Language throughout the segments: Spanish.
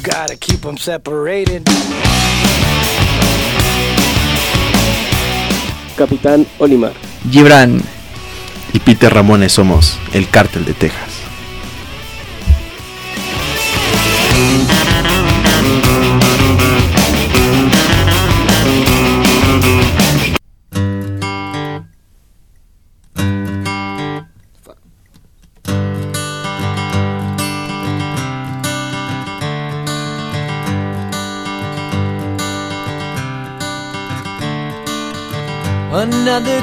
you gotta keep them separated. Capitán Olimar. Gibran. Y Peter Ramones somos el cártel de Texas.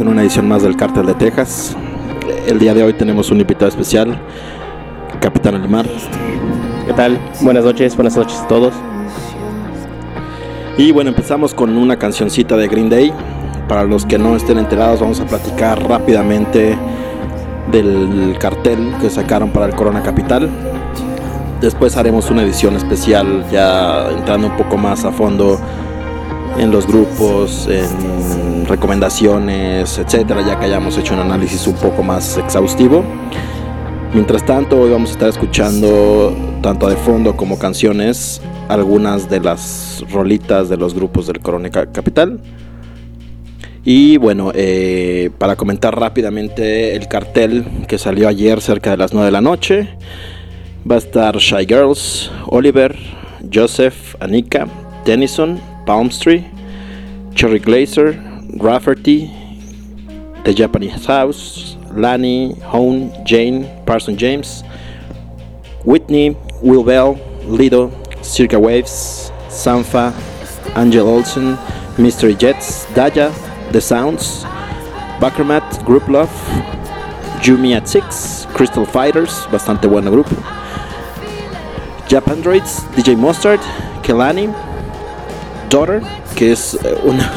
En una edición más del Cártel de Texas. El día de hoy tenemos un invitado especial, Capitán Olimar. ¿Qué tal? Buenas noches, buenas noches a todos. Y bueno, empezamos con una cancioncita de Green Day. Para los que no estén enterados, vamos a platicar rápidamente del cartel que sacaron para el Corona Capital. Después haremos una edición especial ya entrando un poco más a fondo en los grupos, en recomendaciones, etcétera, ya que hayamos hecho un análisis un poco más exhaustivo. Mientras tanto, hoy vamos a estar escuchando tanto de fondo como canciones algunas de las rolitas de los grupos del Corona Ca- Capital. Y bueno, eh, para comentar rápidamente el cartel que salió ayer cerca de las 9 de la noche, va a estar Shy Girls, Oliver, Joseph, Anika, Tennyson, Palmstree, Cherry Glazer, Rafferty, The Japanese House, Lani, Hone, Jane, Parson James, Whitney, Will Bell, Lido, Circa Waves, Sanfa, Angel Olsen, Mystery Jets, Daya, The Sounds, Backermat, Group Love, Yumi at Six, Crystal Fighters, bastante buen grupo, Jap Androids, DJ Mustard, Kelani, Daughter, que es eh, una...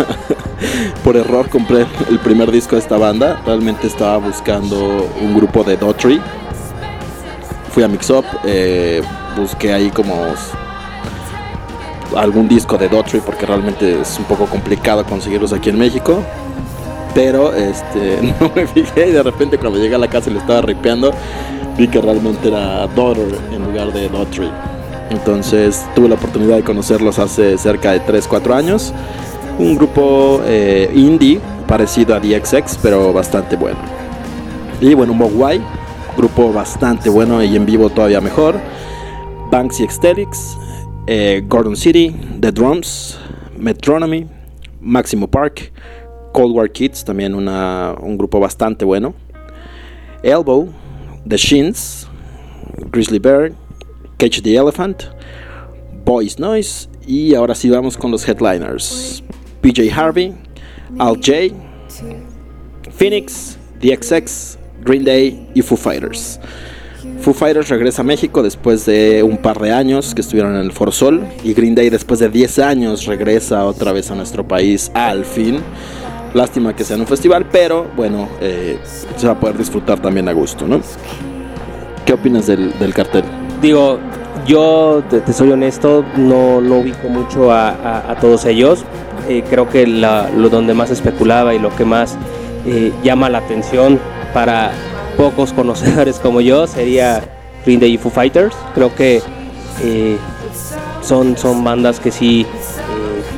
por error compré el primer disco de esta banda. Realmente estaba buscando un grupo de Daughtry. Fui a Mix Up, eh, busqué ahí como algún disco de Daughtry porque realmente es un poco complicado conseguirlos aquí en México. Pero este, no me fijé y de repente cuando llegué a la casa y le estaba ripeando, vi que realmente era Daughter en lugar de Daughtry. Entonces tuve la oportunidad de conocerlos hace cerca de 3-4 años. Un grupo eh, indie parecido a DXX, pero bastante bueno. Y bueno, Mogwai, grupo bastante bueno y en vivo todavía mejor. Banksy Ecstatics, eh, Gordon City, The Drums, Metronomy, Maximo Park, Cold War Kids, también una, un grupo bastante bueno. Elbow, The Shins, Grizzly Bear, Catch the Elephant, Boys Noise y ahora sí vamos con los headliners. PJ Harvey, Al J, Phoenix, DXX, Green Day y Foo Fighters. Foo Fighters regresa a México después de un par de años que estuvieron en el For Sol y Green Day después de 10 años regresa otra vez a nuestro país al fin. Lástima que sea en un festival, pero bueno, eh, se va a poder disfrutar también a gusto, ¿no? ¿Qué opinas del cartel? Digo, yo te, soy honesto, no, no ubico mucho a, todos ellos. Eh, creo que la- lo donde más especulaba y lo que más eh, llama la atención para pocos conocedores como yo sería Green Day y Fighters. Creo que eh, son, son bandas que sí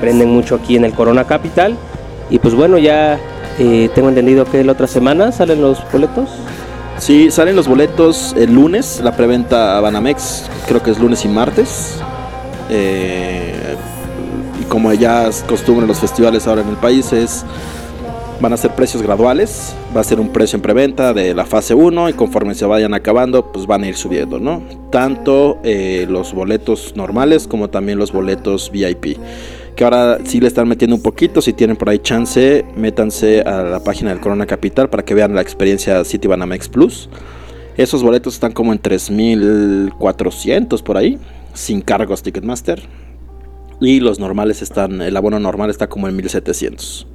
prenden mucho aquí en el Corona Capital. Y pues bueno, ya tengo entendido que la otra semana salen los boletos. Sí, salen los boletos el lunes, la preventa Banamex, creo que es lunes y martes. Eh, y como ya es costumbre en los festivales ahora en el país, es, van a ser precios graduales. Va a ser un precio en preventa de la fase 1 y conforme se vayan acabando, pues van a ir subiendo, ¿no? Tanto eh, los boletos normales como también los boletos VIP. Que ahora sí le están metiendo un poquito, si tienen por ahí chance, métanse a la página del Corona Capital para que vean la experiencia City Banamex Plus. Esos boletos están como en 3.400 por ahí, sin cargos Ticketmaster. Y los normales están, el abono normal está como en 1.700.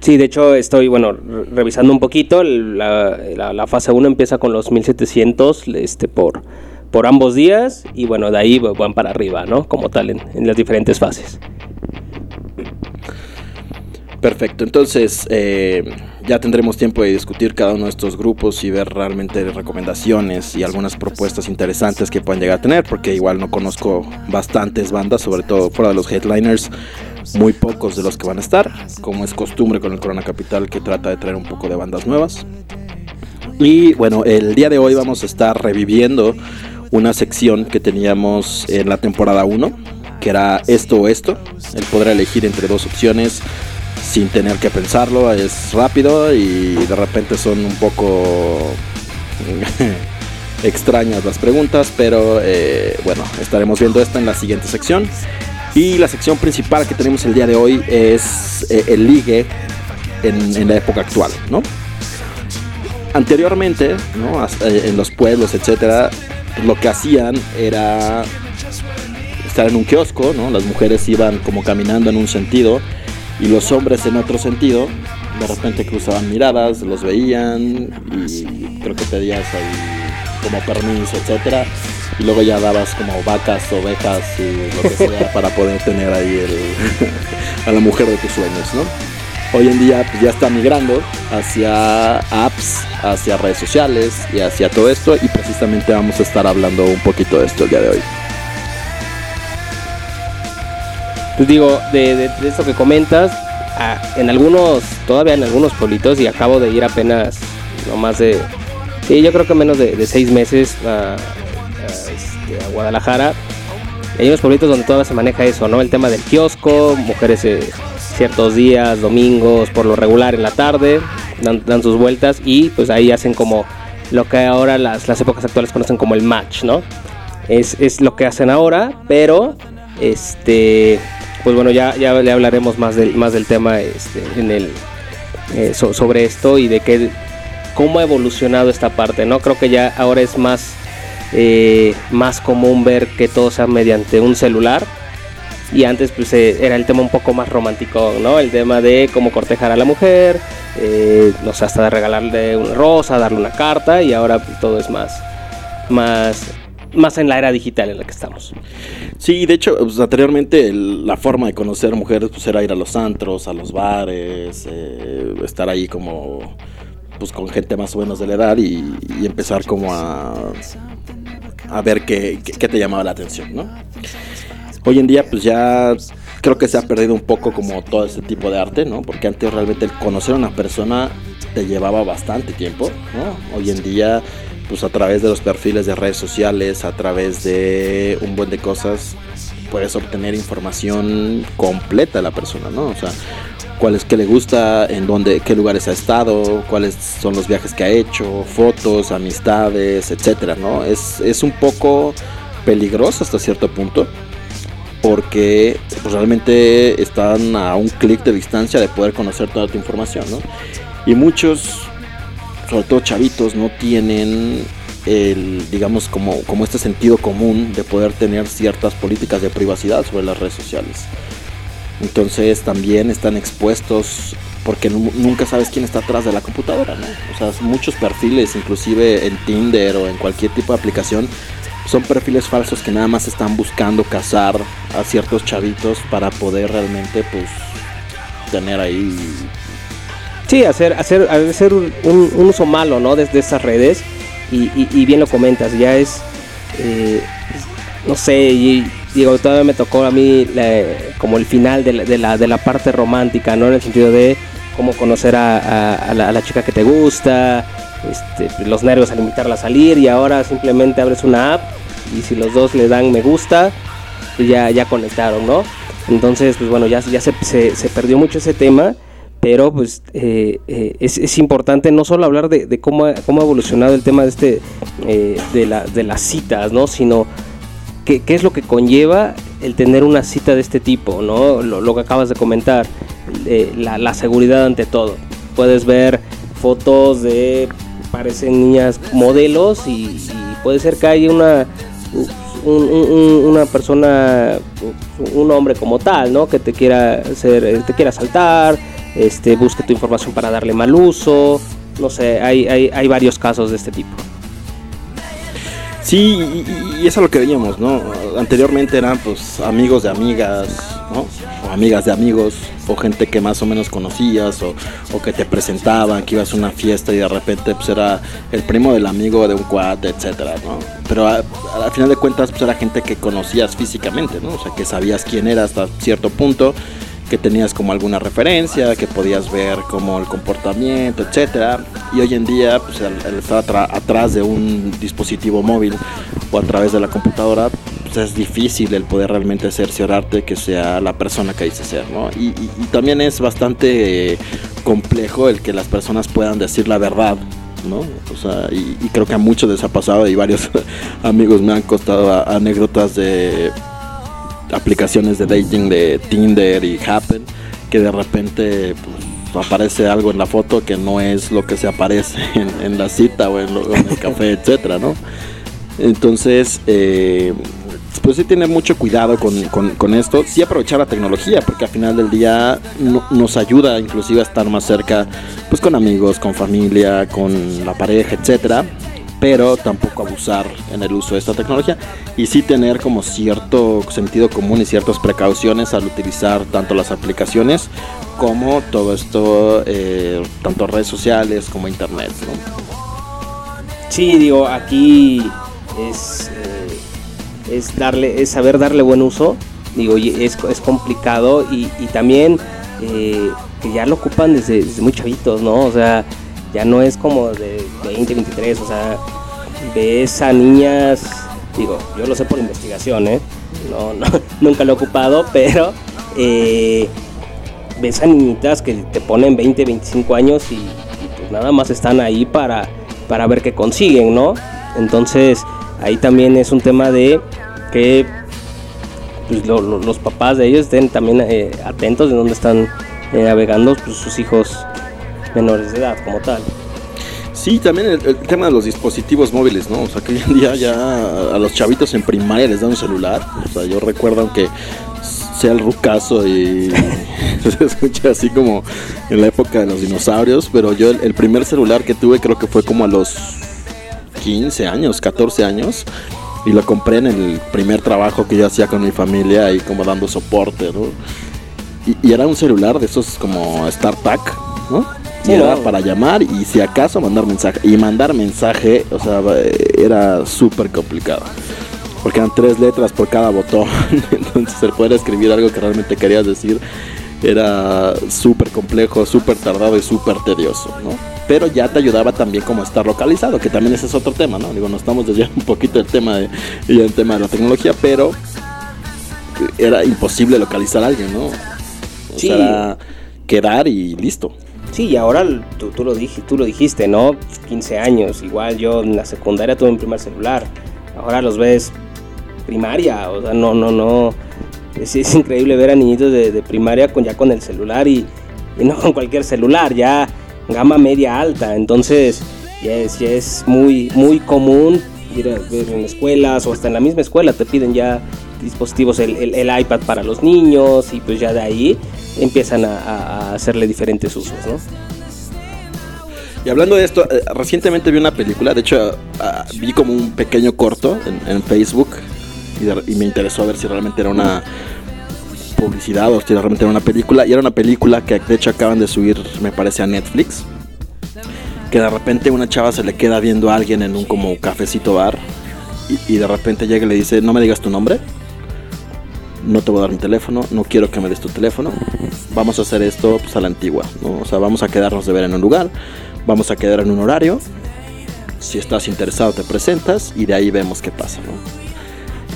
Sí, de hecho estoy, bueno, re- revisando un poquito, la- la fase 1 empieza con los 1700 este, por, por ambos días y bueno, de ahí van para arriba, ¿no? Como tal, en, las diferentes fases. Perfecto, entonces eh, ya tendremos tiempo de discutir cada uno de estos grupos y ver realmente recomendaciones y algunas propuestas interesantes que puedan llegar a tener, porque igual no conozco bastantes bandas, sobre todo fuera de los headliners, muy pocos de los que van a estar, como es costumbre con el Corona Capital que trata de traer un poco de bandas nuevas. Y bueno, el día de hoy vamos a estar reviviendo una sección que teníamos en la temporada 1, que era esto o esto, el poder elegir entre dos opciones sin tener que pensarlo, es rápido y de repente son un poco extrañas las preguntas, pero eh, bueno, estaremos viendo esto en la siguiente sección. Y la sección principal que tenemos el día de hoy es eh, el ligue en, en la época actual, ¿no? Anteriormente, ¿no? Eh, en los pueblos, etcétera, lo que hacían era estar en un kiosco, ¿no? Las mujeres iban como caminando en un sentido y los hombres en otro sentido. De repente cruzaban miradas, los veían y creo que pedías ahí como permiso, etcétera. Y luego ya dabas como vacas, ovejas y lo que sea para poder tener ahí el, a la mujer de tus sueños, ¿no? Hoy en día pues, ya está migrando hacia apps, hacia redes sociales y hacia todo esto y precisamente vamos a estar hablando un poquito de esto el día de hoy. Pues digo, de, de, esto que comentas, en algunos, todavía en algunos pueblitos, y acabo de ir apenas, no más de, sí, yo creo que menos de, de seis meses a, a, este, a Guadalajara. Hay unos pueblitos donde todavía se maneja eso, ¿no? El tema del kiosco, mujeres eh, ciertos días, domingos, por lo regular en la tarde, dan, sus vueltas y pues ahí hacen como lo que ahora las, las épocas actuales conocen como el match, ¿no? Es, es lo que hacen ahora, pero este pues bueno ya, ya le hablaremos más del más del tema este, en el eh, so- sobre esto y de qué cómo ha evolucionado esta parte no creo que ya ahora es más eh, más común ver que todo sea mediante un celular y antes pues eh, era el tema un poco más romántico, ¿no? El tema de cómo cortejar a la mujer, eh, no sé, hasta de regalarle una rosa, darle una carta y ahora pues, todo es más, más, más en la era digital en la que estamos. Sí, de hecho, pues, anteriormente el- la forma de conocer mujeres pues, era ir a los antros, a los bares, eh, estar ahí como pues con gente más o menos de la edad y, empezar como a, a ver qué, qué- qué te llamaba la atención, ¿no? Hoy en día pues ya creo que se ha perdido un poco como todo ese tipo de arte, ¿no? Porque antes realmente el conocer a una persona te llevaba bastante tiempo, ¿no? Hoy en día pues a través de los perfiles de redes sociales, a través de un buen de cosas, puedes obtener información completa de la persona, ¿no? O sea, cuál es que le gusta, en dónde, qué lugares ha estado, cuáles son los viajes que ha hecho, fotos, amistades, etcétera, ¿no? Es, es un poco peligroso hasta cierto punto porque pues, realmente están a un clic de distancia de poder conocer toda tu información, ¿no? Y muchos, sobre todo chavitos, no tienen el, digamos, como, como este sentido común de poder tener ciertas políticas de privacidad sobre las redes sociales. Entonces también están expuestos porque nu- nunca sabes quién está atrás de la computadora, ¿no? O sea, muchos perfiles, inclusive en Tinder o en cualquier tipo de aplicación, son perfiles falsos que nada más están buscando cazar a ciertos chavitos para poder realmente, pues, tener ahí Sí, hacer, hacer, hacer un, un- uso malo, ¿no? Desde estas redes. Y, bien lo comentas, ya es, eh, no sé, y, digo, todavía me tocó a mí como el final de la, de, la, parte romántica, ¿no? En el sentido de cómo conocer a la chica que te gusta, este, los nervios al invitarla a salir y ahora simplemente abres una app y si los dos le dan me gusta, pues ya, ya conectaron, ¿no? Entonces, pues bueno, ya, ya se, se, se perdió mucho ese tema, pero pues eh, eh, es, es importante no solo hablar de, cómo, ha, cómo ha evolucionado el tema de, este, eh, de, la, de las citas, ¿no? Sino qué, qué es lo que conlleva el tener una cita de este tipo, ¿no? Lo, lo que acabas de comentar, eh, la, la seguridad ante todo. Puedes ver fotos de, parecen niñas modelos y, y puede ser que haya una, un- un- un- una persona, un hombre como tal, ¿no? Que te quiera hacer, te quiera saltar, este, busque tu información para darle mal uso, no sé, hay, hay, hay varios casos de este tipo. Sí, y, eso es lo que veíamos, ¿no? Anteriormente eran pues amigos de amigas, ¿no? O amigas de amigos, o gente que más o menos conocías, o, o que te presentaban, que ibas a una fiesta y de repente pues era el primo del amigo de un cuate, etcétera, ¿no? Pero al final de cuentas pues era gente que conocías físicamente, ¿no? O sea, que sabías quién era hasta cierto punto que tenías como alguna referencia, que podías ver como el comportamiento, etcétera. Y hoy en día, pues al, estar atrás de un dispositivo móvil o a través de la computadora, pues es difícil el poder realmente cerciorarte que sea la persona que dice ser. Y, también es bastante complejo el que las personas puedan decir la verdad. ¿no? O sea, y, creo que a muchos les ha pasado y varios amigos me han costado anécdotas de aplicaciones de dating de Tinder y Happen que de repente pues, aparece algo en la foto que no es lo que se aparece en, en la cita o en, lo- en el café, etcétera, ¿no? Entonces, eh, pues sí tener mucho cuidado con, con- con esto, sí aprovechar la tecnología, porque al final del día no- nos ayuda inclusive a estar más cerca, pues con amigos, con familia, con la pareja, etcétera pero tampoco abusar en el uso de esta tecnología y sí tener como cierto sentido común y ciertas precauciones al utilizar tanto las aplicaciones como todo esto, eh, tanto redes sociales como internet. ¿no? Sí, digo, aquí es, eh, darle, es saber darle buen uso. Digo, es, es complicado y, y también eh, que ya lo ocupan desde, desde muy chavitos, ¿no? O sea, ya no es como de 20, 23, o sea, ves a niñas, digo, yo lo sé por investigación, ¿eh? No, nunca lo he ocupado, pero eh, ves a niñitas que te ponen 20, 25 años y, pues nada más están ahí para, para ver qué consiguen, ¿no? Entonces ahí también es un tema de que pues, lo- lo- los papás de ellos estén también eh, atentos de dónde están eh, navegando pues, sus hijos menores de edad como tal. Sí, también el, tema de los dispositivos móviles, ¿no? O sea, que hoy en día ya a los chavitos en primaria les dan un celular. O sea, yo recuerdo que sea el rucazo y se escucha así como en la época de los dinosaurios, pero yo el, primer celular que tuve creo que fue como a los 15 años, 14 años. Y lo compré en el primer trabajo que yo hacía con mi familia ahí como dando soporte, ¿no? Y, y era un celular de esos como StarTAC, ¿no? Era no. para llamar y si acaso mandar mensaje. Y mandar mensaje, o sea, era súper complicado. Porque eran tres letras por cada botón. Entonces el poder escribir algo que realmente querías decir era súper complejo, súper tardado y súper tedioso, ¿no? Pero ya te ayudaba también como estar localizado, que también ese es otro tema, ¿no? Digo, nos estamos desviando un poquito del tema de, y el tema de la tecnología, pero era imposible localizar a alguien, ¿no? O Sí. sea, era quedar y listo. Sí, y ahora tú, tú lo dij- tú lo dijiste, ¿no? 15 años, igual yo en la secundaria tuve mi primer celular. Ahora los ves primaria, o sea, no, no, no. Es, increíble ver a niñitos de, de primaria con ya con el celular y, y no con cualquier celular, ya gama media alta. Entonces, ya es, ya es muy, muy común ir a ver en escuelas o hasta en la misma escuela te piden ya dispositivos, el, el- iPad para los niños y pues ya de ahí empiezan a, hacerle diferentes usos, ¿no? Y hablando de esto, eh, recientemente vi una película, de hecho ah, vi como un pequeño corto en, Facebook y, me interesó a ver si realmente era una publicidad o si realmente era una película. Y era una película que de hecho acaban de subir, me parece, a Netflix. Que de repente una chava se le queda viendo a alguien en un como cafecito bar y de repente llega y le dice, no me digas tu nombre, no te voy a dar mi teléfono, no quiero que me des tu teléfono, vamos a hacer esto pues, a la antigua, ¿no? O sea, vamos a quedarnos de ver en un lugar, vamos a quedar en un horario, si estás interesado te presentas y de ahí vemos qué pasa, ¿no?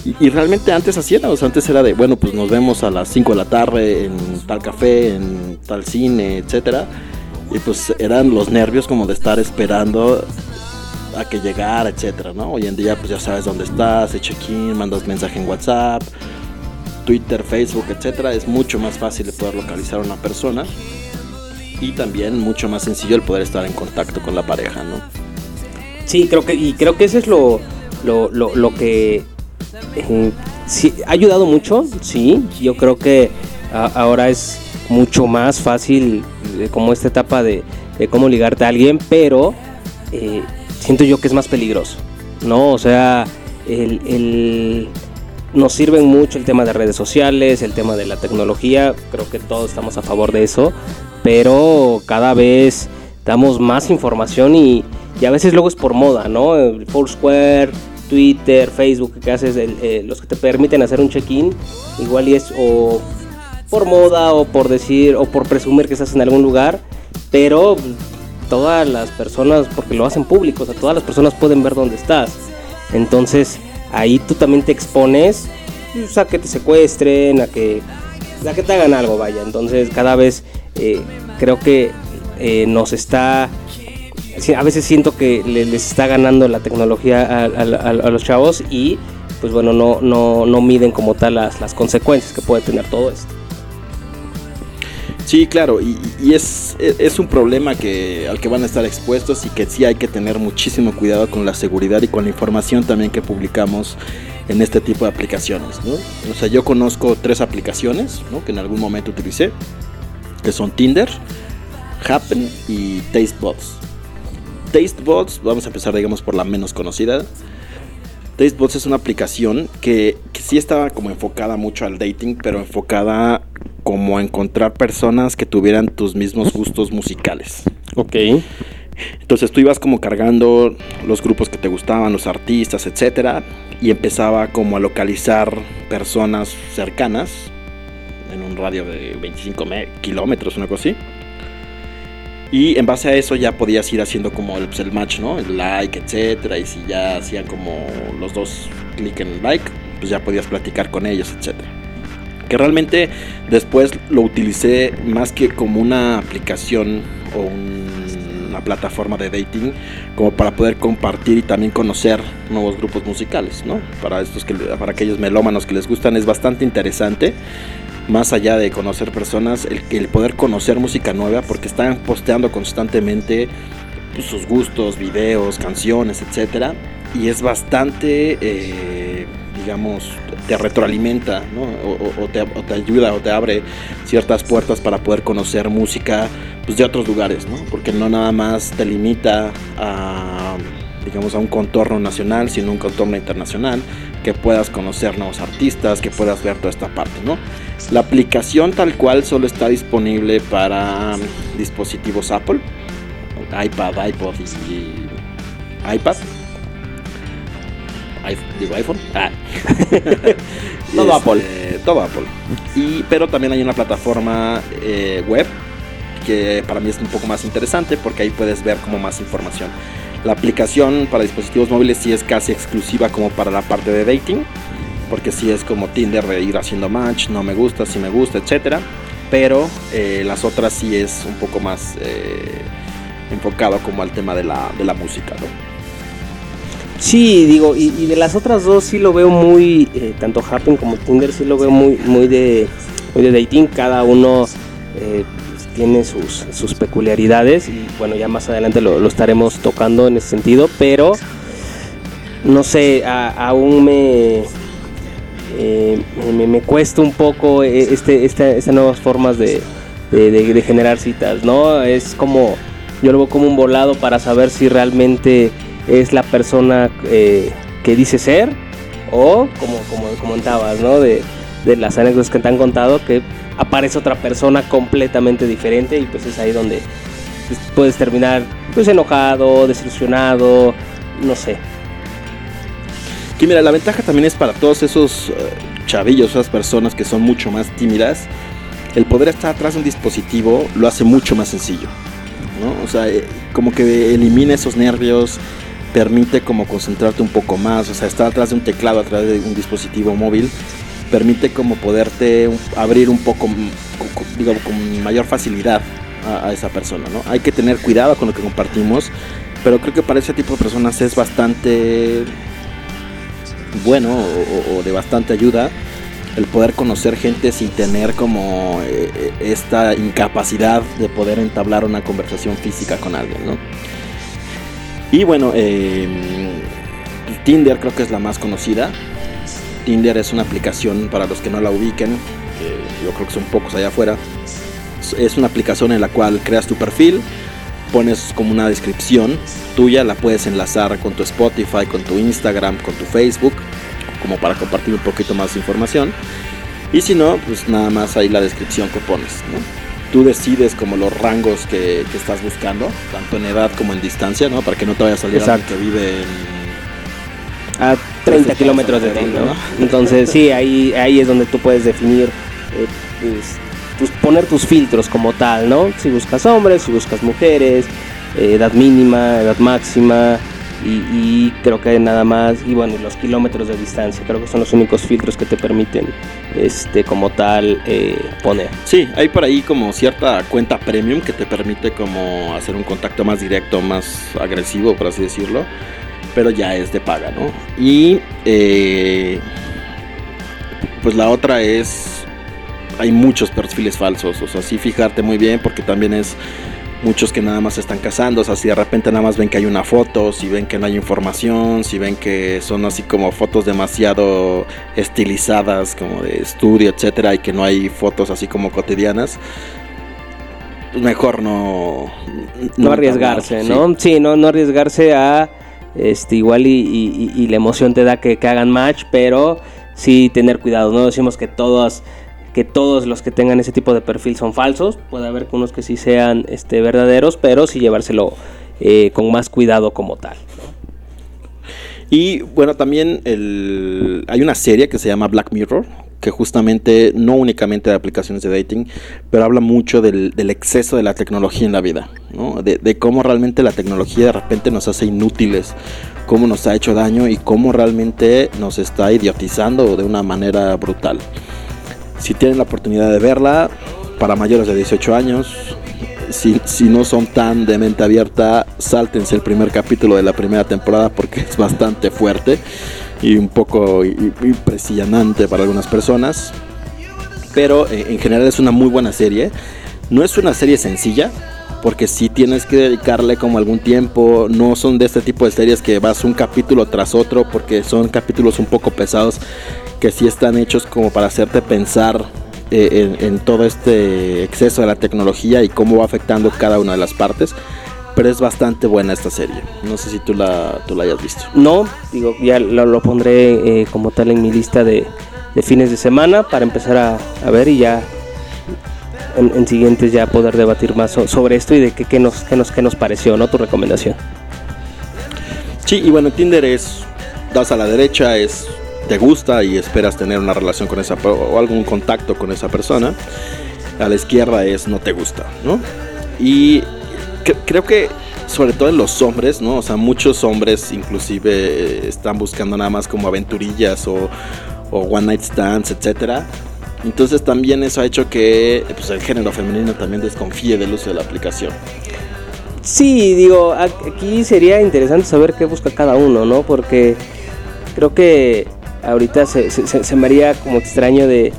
Y, realmente antes así era, antes era de, bueno, pues nos vemos a las 5 de la tarde en tal café, en tal cine, etcétera. Y pues eran los nervios como de estar esperando a que llegara, etcétera, ¿no? Hoy en día pues ya sabes dónde estás, check-in, mandas mensaje en WhatsApp, Twitter, Facebook, etcétera, es mucho más fácil de poder localizar a una persona y también mucho más sencillo el poder estar en contacto con la pareja, ¿no? Sí, creo que, y creo que eso es lo, lo, lo, lo que eh, ha ayudado mucho, sí. Yo creo que ahora es mucho más fácil eh, como esta etapa de, de cómo ligarte a alguien, pero eh, siento yo que es más peligroso, ¿no? O sea, el, el- nos sirven mucho el tema de redes sociales, el tema de la tecnología, creo que todos estamos a favor de eso, pero cada vez damos más información y, y a veces luego es por moda, ¿no? Foursquare, Twitter, Facebook, que haces eh, los que te permiten hacer un check-in, igual y es o por moda o por decir o por presumir que estás en algún lugar, pero todas las personas, porque lo hacen público, o sea, todas las personas pueden ver dónde estás. Entonces, ahí tú también te expones pues, a que te secuestren, a que, a que te hagan algo, vaya. Entonces, cada vez eh, creo que eh, nos está. A veces siento que le- les está ganando la tecnología a los chavos y, pues bueno, no, no, no miden como tal las, las consecuencias que puede tener todo esto. Sí, claro, y, y es, es un problema que, al que van a estar expuestos y que sí hay que tener muchísimo cuidado con la seguridad y con la información también que publicamos en este tipo de aplicaciones, ¿no? O sea, yo conozco tres aplicaciones, ¿no? Que en algún momento utilicé, que son Tinder, Happen y Tastebots. Tastebots, vamos a empezar digamos por la menos conocida. Tastebots es una aplicación que, que sí estaba como enfocada mucho al dating, pero enfocada como a encontrar personas que tuvieran tus mismos gustos musicales. Ok. Entonces tú ibas como cargando los grupos que te gustaban, los artistas, etcétera, y empezaba como a localizar personas cercanas en un radio de 25 me- kilómetros, una cosa así. Y en base a eso ya podías ir haciendo como el, pues, el match, ¿no? El like, etcétera. Y si ya hacían como los dos clic en like, pues ya podías platicar con ellos, etcétera. Que realmente después lo utilicé más que como una aplicación o un- una plataforma de dating, como para poder compartir y también conocer nuevos grupos musicales, ¿no? Para estos que para aquellos melómanos que les gustan es bastante interesante más allá de conocer personas, el, el poder conocer música nueva, porque están posteando constantemente pues, sus gustos, videos, canciones, etcétera, y es bastante eh, digamos, te retroalimenta, ¿no? O, o te, o te ayuda o te abre ciertas puertas para poder conocer música pues, de otros lugares, ¿no? Porque no nada más te limita a digamos a un contorno nacional, sino un contorno internacional, que puedas conocer nuevos artistas, que puedas ver toda esta parte, ¿no? La aplicación tal cual solo está disponible para dispositivos Apple, iPad, iPod y iPad. iPhone, digo iPhone. Ah. Todo Apple. Este, Todo Apple. Y, pero también hay una plataforma eh, web que para mí es un poco más interesante porque ahí puedes ver como más información. La aplicación para dispositivos móviles sí es casi exclusiva como para la parte de dating, porque sí es como Tinder de ir haciendo match, no me gusta, si me gusta, etcétera. Pero eh, las otras sí es un poco más eh, enfocado como al tema de la, de la música, ¿no? Sí, digo, y, y de las otras dos sí lo veo muy, eh, tanto Happen como Tinder sí lo veo muy, muy de, muy de dating. Cada uno eh, tiene sus, sus peculiaridades y bueno, ya más adelante lo, estaremos tocando en ese sentido, pero no sé, a- aún me, eh, me, me cuesta un poco eh, este, esta- estas nuevas formas de- de generar citas, ¿no? Es como, yo lo veo como un volado para saber si realmente es la persona eh, que dice ser o, como, como comentabas, ¿no? De, de las anécdotas que te han contado, que aparece otra persona completamente diferente y pues es ahí donde pues, puedes terminar pues enojado, desilusionado, no sé. Que mira, la ventaja también es para todos esos eh, chavillos, esas personas que son mucho más tímidas, el poder estar atrás de un dispositivo lo hace mucho más sencillo. ¿no? O sea, eh, como que elimina esos nervios, permite como concentrarte un poco más, o sea, estar atrás de un teclado, atrás de un dispositivo móvil, permite como poderte abrir un poco, digo, con mayor facilidad a, a esa persona, ¿no? Hay que tener cuidado con lo que compartimos, pero creo que para ese tipo de personas es bastante bueno o, o de bastante ayuda el poder conocer gente sin tener como eh, eh, esta incapacidad de poder entablar una conversación física con alguien, ¿no? Y bueno, eh, Tinder creo que es la más conocida. Tinder es una aplicación para los que no la ubiquen, que yo creo que son pocos allá afuera. Es- una aplicación en la cual creas tu perfil, pones como una descripción tuya, la puedes enlazar con tu Spotify, con tu Instagram, con tu Facebook, como para compartir un poquito más de información. Y si no, pues nada más ahí la descripción que pones, ¿no? Tú decides como los rangos que, que estás buscando, tanto en edad como en distancia, ¿no? Para que no te vaya a salir alguien que vive en a 30 kilómetros de ti, ¿no? Entonces sí, ahí, ahí es donde tú puedes definir, eh, pues, tus- poner tus filtros como tal, ¿no? Si buscas hombres, si buscas mujeres, eh, edad mínima, edad máxima, y, y creo que nada más, y bueno, los kilómetros de distancia, creo que son los únicos filtros que te permiten, este, como tal, eh, poner. Sí, hay por ahí como cierta cuenta premium que te permite como hacer un contacto más directo, más agresivo, por así decirlo. Pero ya es de paga, ¿no? Y eh, pues la otra es, hay muchos perfiles falsos, o sea, sí fijarte muy bien porque también es muchos que nada más se están casando, o sea, si de repente nada más ven que hay una foto, si ven que no hay información, si ven que son así como fotos demasiado estilizadas, como de estudio, etcétera, y que no hay fotos así como cotidianas, mejor no no arriesgarse, ¿no? Sí, no, no arriesgarse a este igual y, la emoción te da que, hagan match, pero sí tener cuidado, no decimos que todos que todos los que tengan ese tipo de perfil son falsos, puede haber unos que sí sean este verdaderos, pero sí llevárselo eh, con más cuidado como tal. Y bueno, también hay una serie que se llama Black Mirror, que justamente no únicamente de aplicaciones de dating, pero habla mucho del, del exceso de la tecnología en la vida, ¿no? de, de cómo realmente la tecnología de repente nos hace inútiles, cómo nos ha hecho daño y cómo realmente nos está idiotizando de una manera brutal. Si tienen la oportunidad de verla, para mayores de 18 años, si, si no son tan de mente abierta, sáltense el primer capítulo de la primera temporada porque es bastante fuerte y un poco impresionante para algunas personas. Pero eh, en general es una muy buena serie. No es una serie sencilla, porque si tienes que dedicarle como algún tiempo, no son de este tipo de series que vas un capítulo tras otro, porque son capítulos un poco pesados que sí están hechos como para hacerte pensar eh, en, en todo este exceso de la tecnología y cómo va afectando cada una de las partes. Pero es bastante buena esta serie. No sé si tú la, tú la hayas visto. No, digo, ya lo, lo pondré eh, como tal en mi lista de, de fines de semana para empezar a, a ver y ya en, en siguientes ya poder debatir más so- sobre esto y de qué, qué nos, qué, nos, qué nos pareció, ¿no? Tu recomendación. Sí, y bueno, Tinder es, das a la derecha, es, te gusta y esperas tener una relación con esa, o algún contacto con esa persona. A la izquierda es no te gusta, ¿no? Y cre- creo que sobre todo en los hombres, ¿no? O sea, muchos hombres inclusive están buscando nada más como aventurillas o, one night stands, etcétera. Entonces también eso ha hecho que pues, el género femenino también desconfíe del uso de la aplicación. Sí, digo, aquí sería interesante saber qué busca cada uno, ¿no? Porque creo que ahorita se- se me haría como extraño de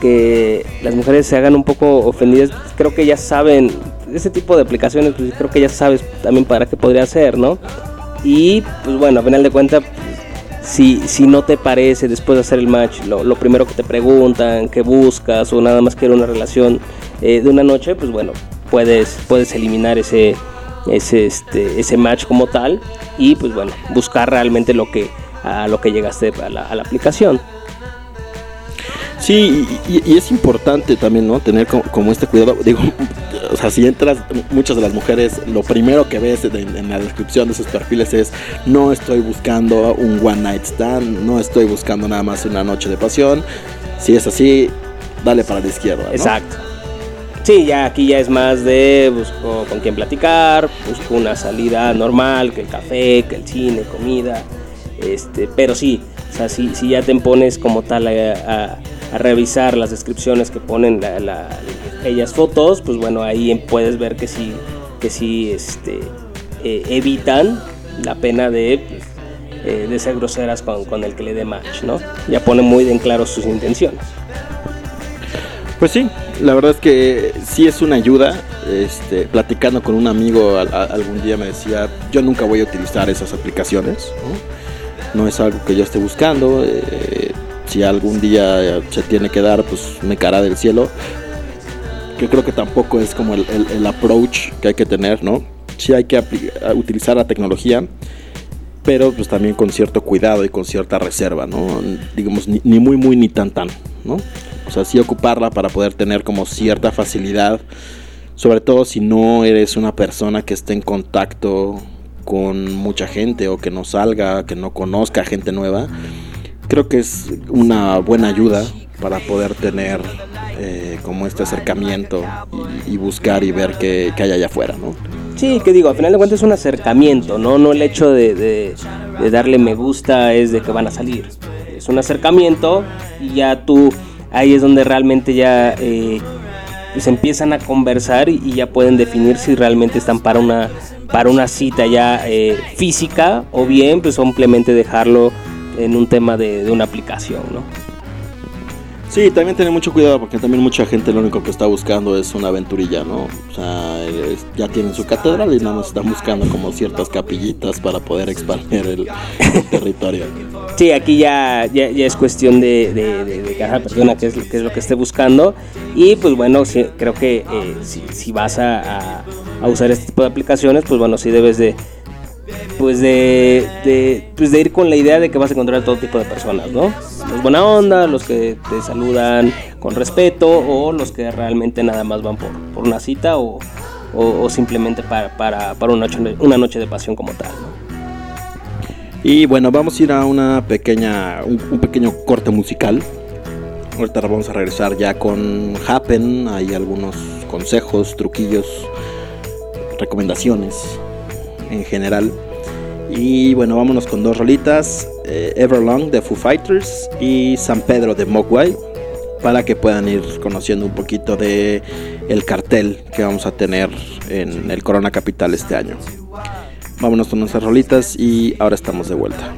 que las mujeres se hagan un poco ofendidas. Creo que ya saben, ese tipo de aplicaciones, pues creo que ya sabes también para qué podría ser, ¿no? Y pues bueno, a final de cuentas, si, si no te parece después de hacer el match, lo, primero que te preguntan, qué buscas o nada más quiero una relación eh, de una noche, pues bueno, puedes, puedes eliminar ese, ese, este, ese match como tal y pues bueno, buscar realmente lo que, a lo que llegaste a la, a la aplicación. Sí, y, y- es importante también, ¿no? Tener co- como, este cuidado. Digo, o sea, si entras, muchas de las mujeres, lo primero que ves en, la descripción de sus perfiles es: no estoy buscando un one night stand, no estoy buscando nada más una noche de pasión. Si es así, dale para la izquierda. Exacto. Sí, ya aquí ya es más de busco con quién platicar, busco una salida normal, que el café, que el cine, comida, este, pero sí, o sea, si, si ya te pones como tal a, a- a revisar las descripciones que ponen la- la- aquellas fotos, pues bueno, ahí puedes ver que sí, que sí este, eh, evitan la pena de, eh, de ser groseras con, con el que le dé match, ¿no? Ya ponen muy en claro sus intenciones. Pues sí, la verdad es que sí es una ayuda. Este, platicando con un amigo algún día me decía, yo nunca voy a utilizar esas aplicaciones. No, No es algo que yo esté buscando. eh, si algún día se tiene que dar, pues me caerá del cielo. Que creo que tampoco es como el, el- approach que hay que tener, ¿no? Sí hay que utilizar la tecnología, pero pues también con cierto cuidado y con cierta reserva, ¿no? Digamos, ni, ni muy, muy, ni tan, tan, ¿no? O sea, sí ocuparla para poder tener como cierta facilidad, sobre todo si no eres una persona que esté en contacto con mucha gente o que no salga, que no conozca gente nueva. Creo que es una buena ayuda para poder tener eh, como este acercamiento y, buscar y ver qué, qué hay allá afuera, ¿no? Sí, que digo, al final de cuentas es un acercamiento, ¿no? No el hecho de, de- darle me gusta es de que van a salir. Es un acercamiento y ya tú, ahí es donde realmente ya eh, pues empiezan a conversar y ya pueden definir si realmente están para una, para una cita ya eh, física o bien pues simplemente dejarlo en un tema de, de una aplicación, ¿no? Sí, también tener mucho cuidado porque también mucha gente lo único que está buscando es una aventurilla, ¿no? O sea, es- ya tienen su catedral y nada más están buscando como ciertas capillitas para poder expandir el, el territorio. Sí, aquí ya, ya, ya es cuestión de, de, de- de cada persona qué es, qué es lo que esté buscando. Y pues bueno, sí, creo que eh, si, si vas a, a- a usar este tipo de aplicaciones, pues bueno, sí debes de pues de, pues de ir con la idea de que vas a encontrar todo tipo de personas, ¿no? Los buena onda, los que te saludan con respeto o los que realmente nada más van por, por una cita o, o- simplemente para, para, para una, noche, una noche de pasión como tal. Y bueno, vamos a ir a una pequeña, un pequeño corte musical. Ahorita vamos a regresar ya con Happen, hay algunos consejos, truquillos, recomendaciones en general. Y bueno, vámonos con dos rolitas, eh, Everlong de Foo Fighters y San Pedro de Mogwai, para que puedan ir conociendo un poquito de el cartel que vamos a tener en el Corona Capital este año. Vámonos con nuestras rolitas y ahora estamos de vuelta.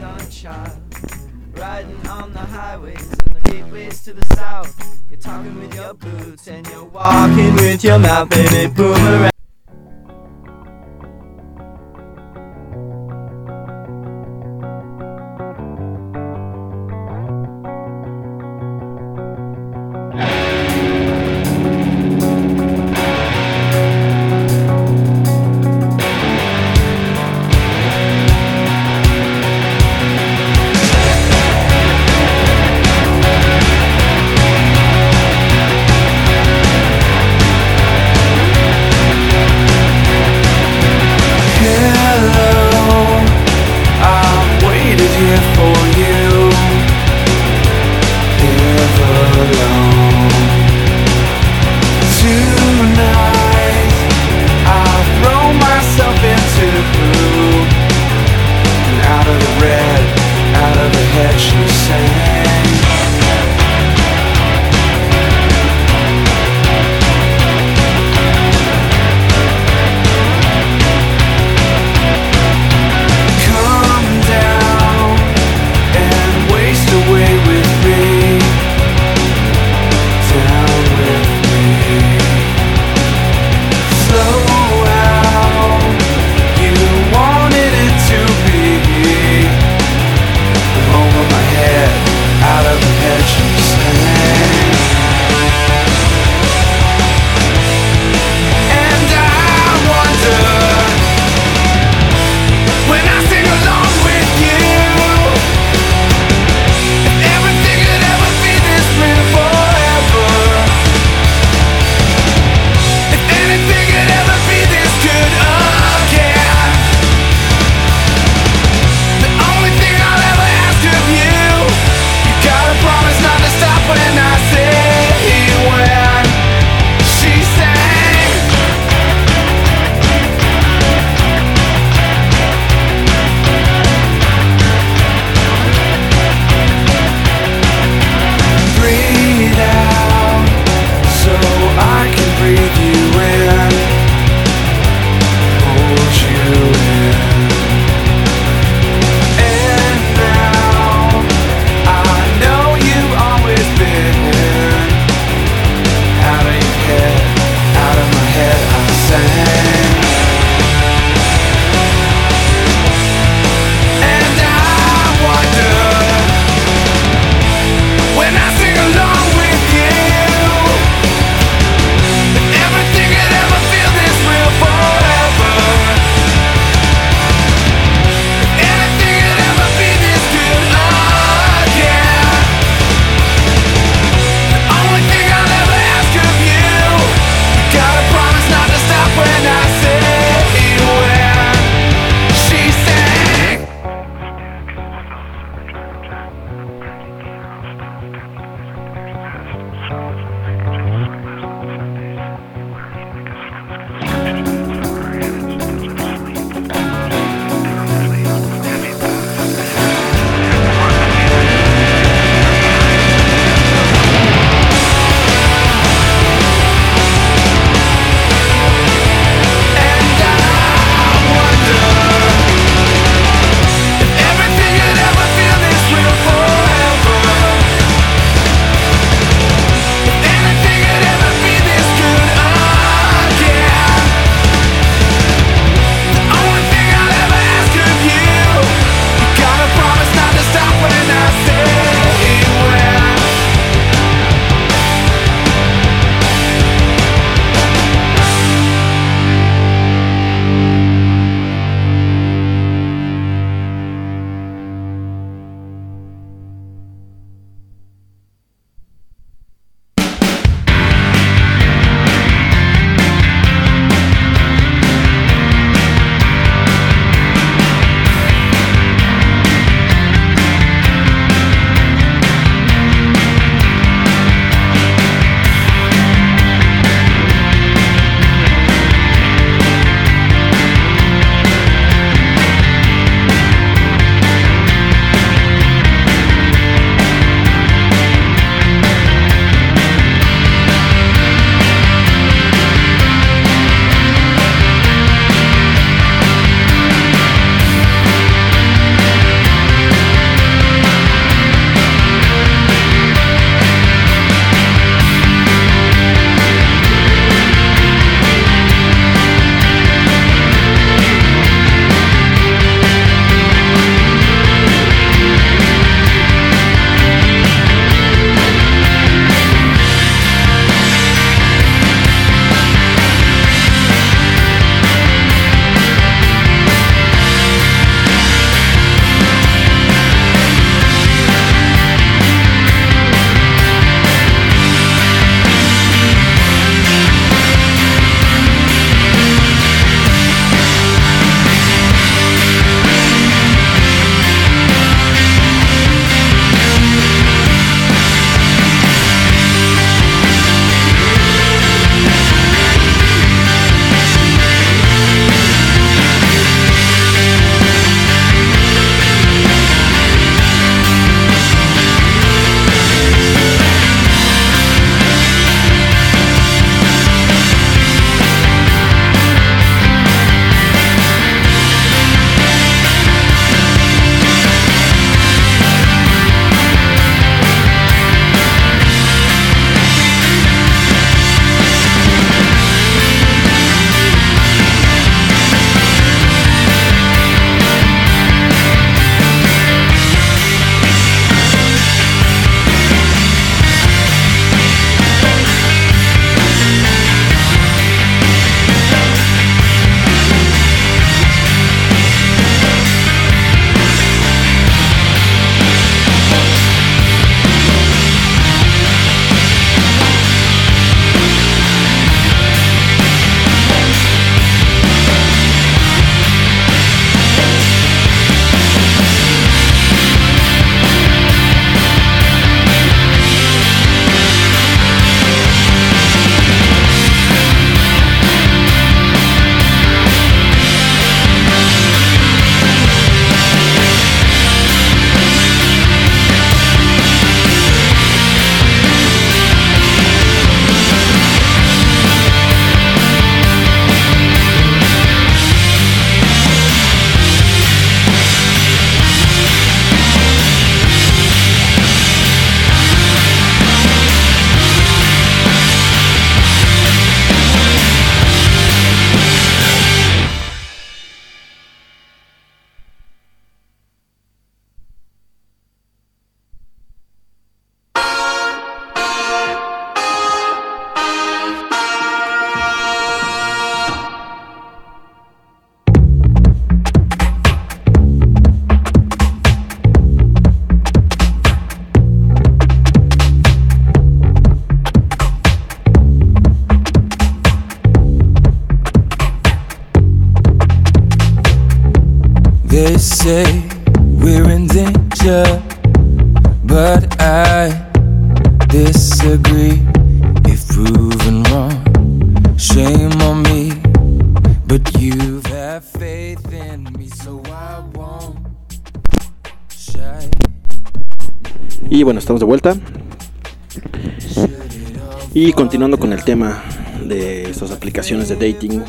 Y continuando con el tema de estas aplicaciones de dating,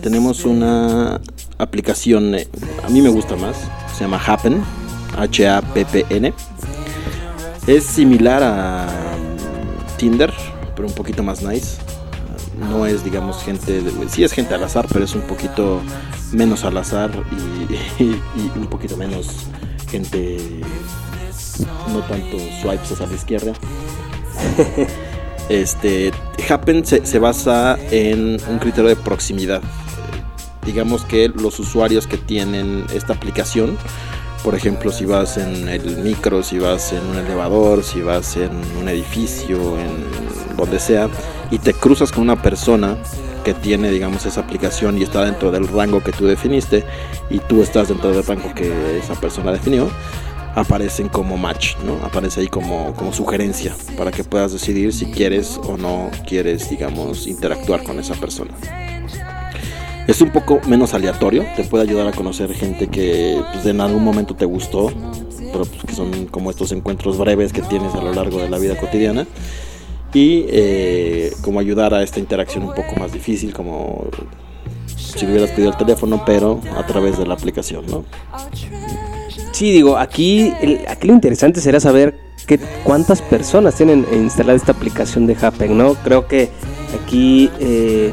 tenemos una aplicación, eh, a mí me gusta más, se llama Happen, H-A-P-P-N. Es similar a Tinder, pero un poquito más nice. No es, digamos, gente, de, sí es gente al azar, pero es un poquito menos al azar y un poquito menos gente, no tanto swipes hacia la izquierda. Este, Happen se, basa en un criterio de proximidad. Digamos que los usuarios que tienen esta aplicación, por ejemplo, si vas en el micro, si vas en un elevador, si vas en un edificio, en donde sea, y te cruzas con una persona que tiene, digamos, esa aplicación y está dentro del rango que tú definiste, y tú estás dentro del rango que esa persona definió, aparecen como match, ¿no? Aparece ahí como, como sugerencia para que puedas decidir si quieres o no quieres, digamos, interactuar con esa persona. Es un poco menos aleatorio, te puede ayudar a conocer gente que pues, en algún momento te gustó, pero pues, que son como estos encuentros breves que tienes a lo largo de la vida cotidiana. Y eh, como ayudar a esta interacción un poco más difícil, como si hubieras pedido el teléfono, pero a través de la aplicación, ¿no? Sí, digo, aquí, aquí lo interesante será saber qué, cuántas personas tienen instalada esta aplicación de Happen, ¿no? Creo que aquí eh,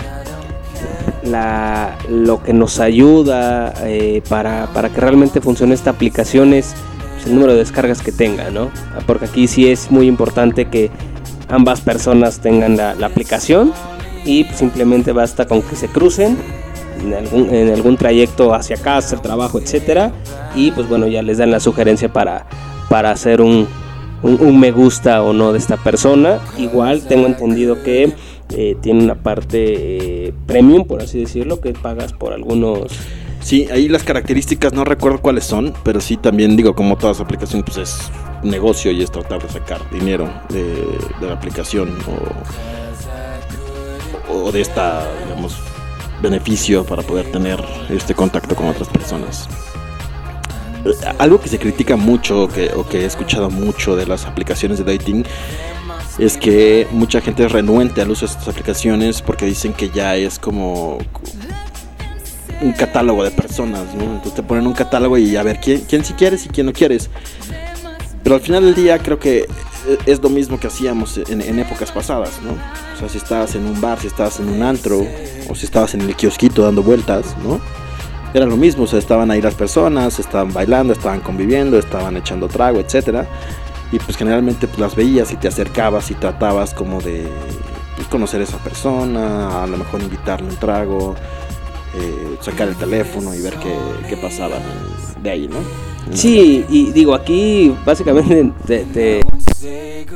lo que nos ayuda eh, para, para que realmente funcione esta aplicación es pues, el número de descargas que tenga, ¿no? Porque aquí sí es muy importante que ambas personas tengan la, la aplicación y pues, simplemente basta con que se crucen en algún, en algún trayecto hacia casa, el trabajo, etcétera y pues bueno ya les dan la sugerencia para, para hacer un, un, un me gusta o no de esta persona. Igual tengo entendido que eh, tiene una parte eh, premium por así decirlo que pagas por algunos Sí, ahí las características no recuerdo cuáles son, pero sí también digo, como todas las aplicaciones, pues es negocio y es tratar de sacar dinero de, de la aplicación o, o de esta, digamos, beneficio para poder tener este contacto con otras personas. Algo que se critica mucho que, o que he escuchado mucho de las aplicaciones de dating es que mucha gente es renuente al uso de estas aplicaciones porque dicen que ya es como un catálogo de personas, ¿no? Entonces te ponen un catálogo y a ver quién, quién sí quieres y quién no quieres. Pero al final del día creo que es lo mismo que hacíamos en, en épocas pasadas, ¿no? O sea, si estabas en un bar, si estabas en un antro, o si estabas en el kiosquito dando vueltas, ¿no? Era lo mismo, o sea, estaban ahí las personas, estaban bailando, estaban conviviendo, estaban echando trago, etcétera. Y pues generalmente pues, las veías y te acercabas y tratabas como de pues, conocer a esa persona, a lo mejor invitarle un trago, eh, sacar el teléfono y ver qué, qué pasaba de ahí, ¿no? Sí, y digo, aquí básicamente te,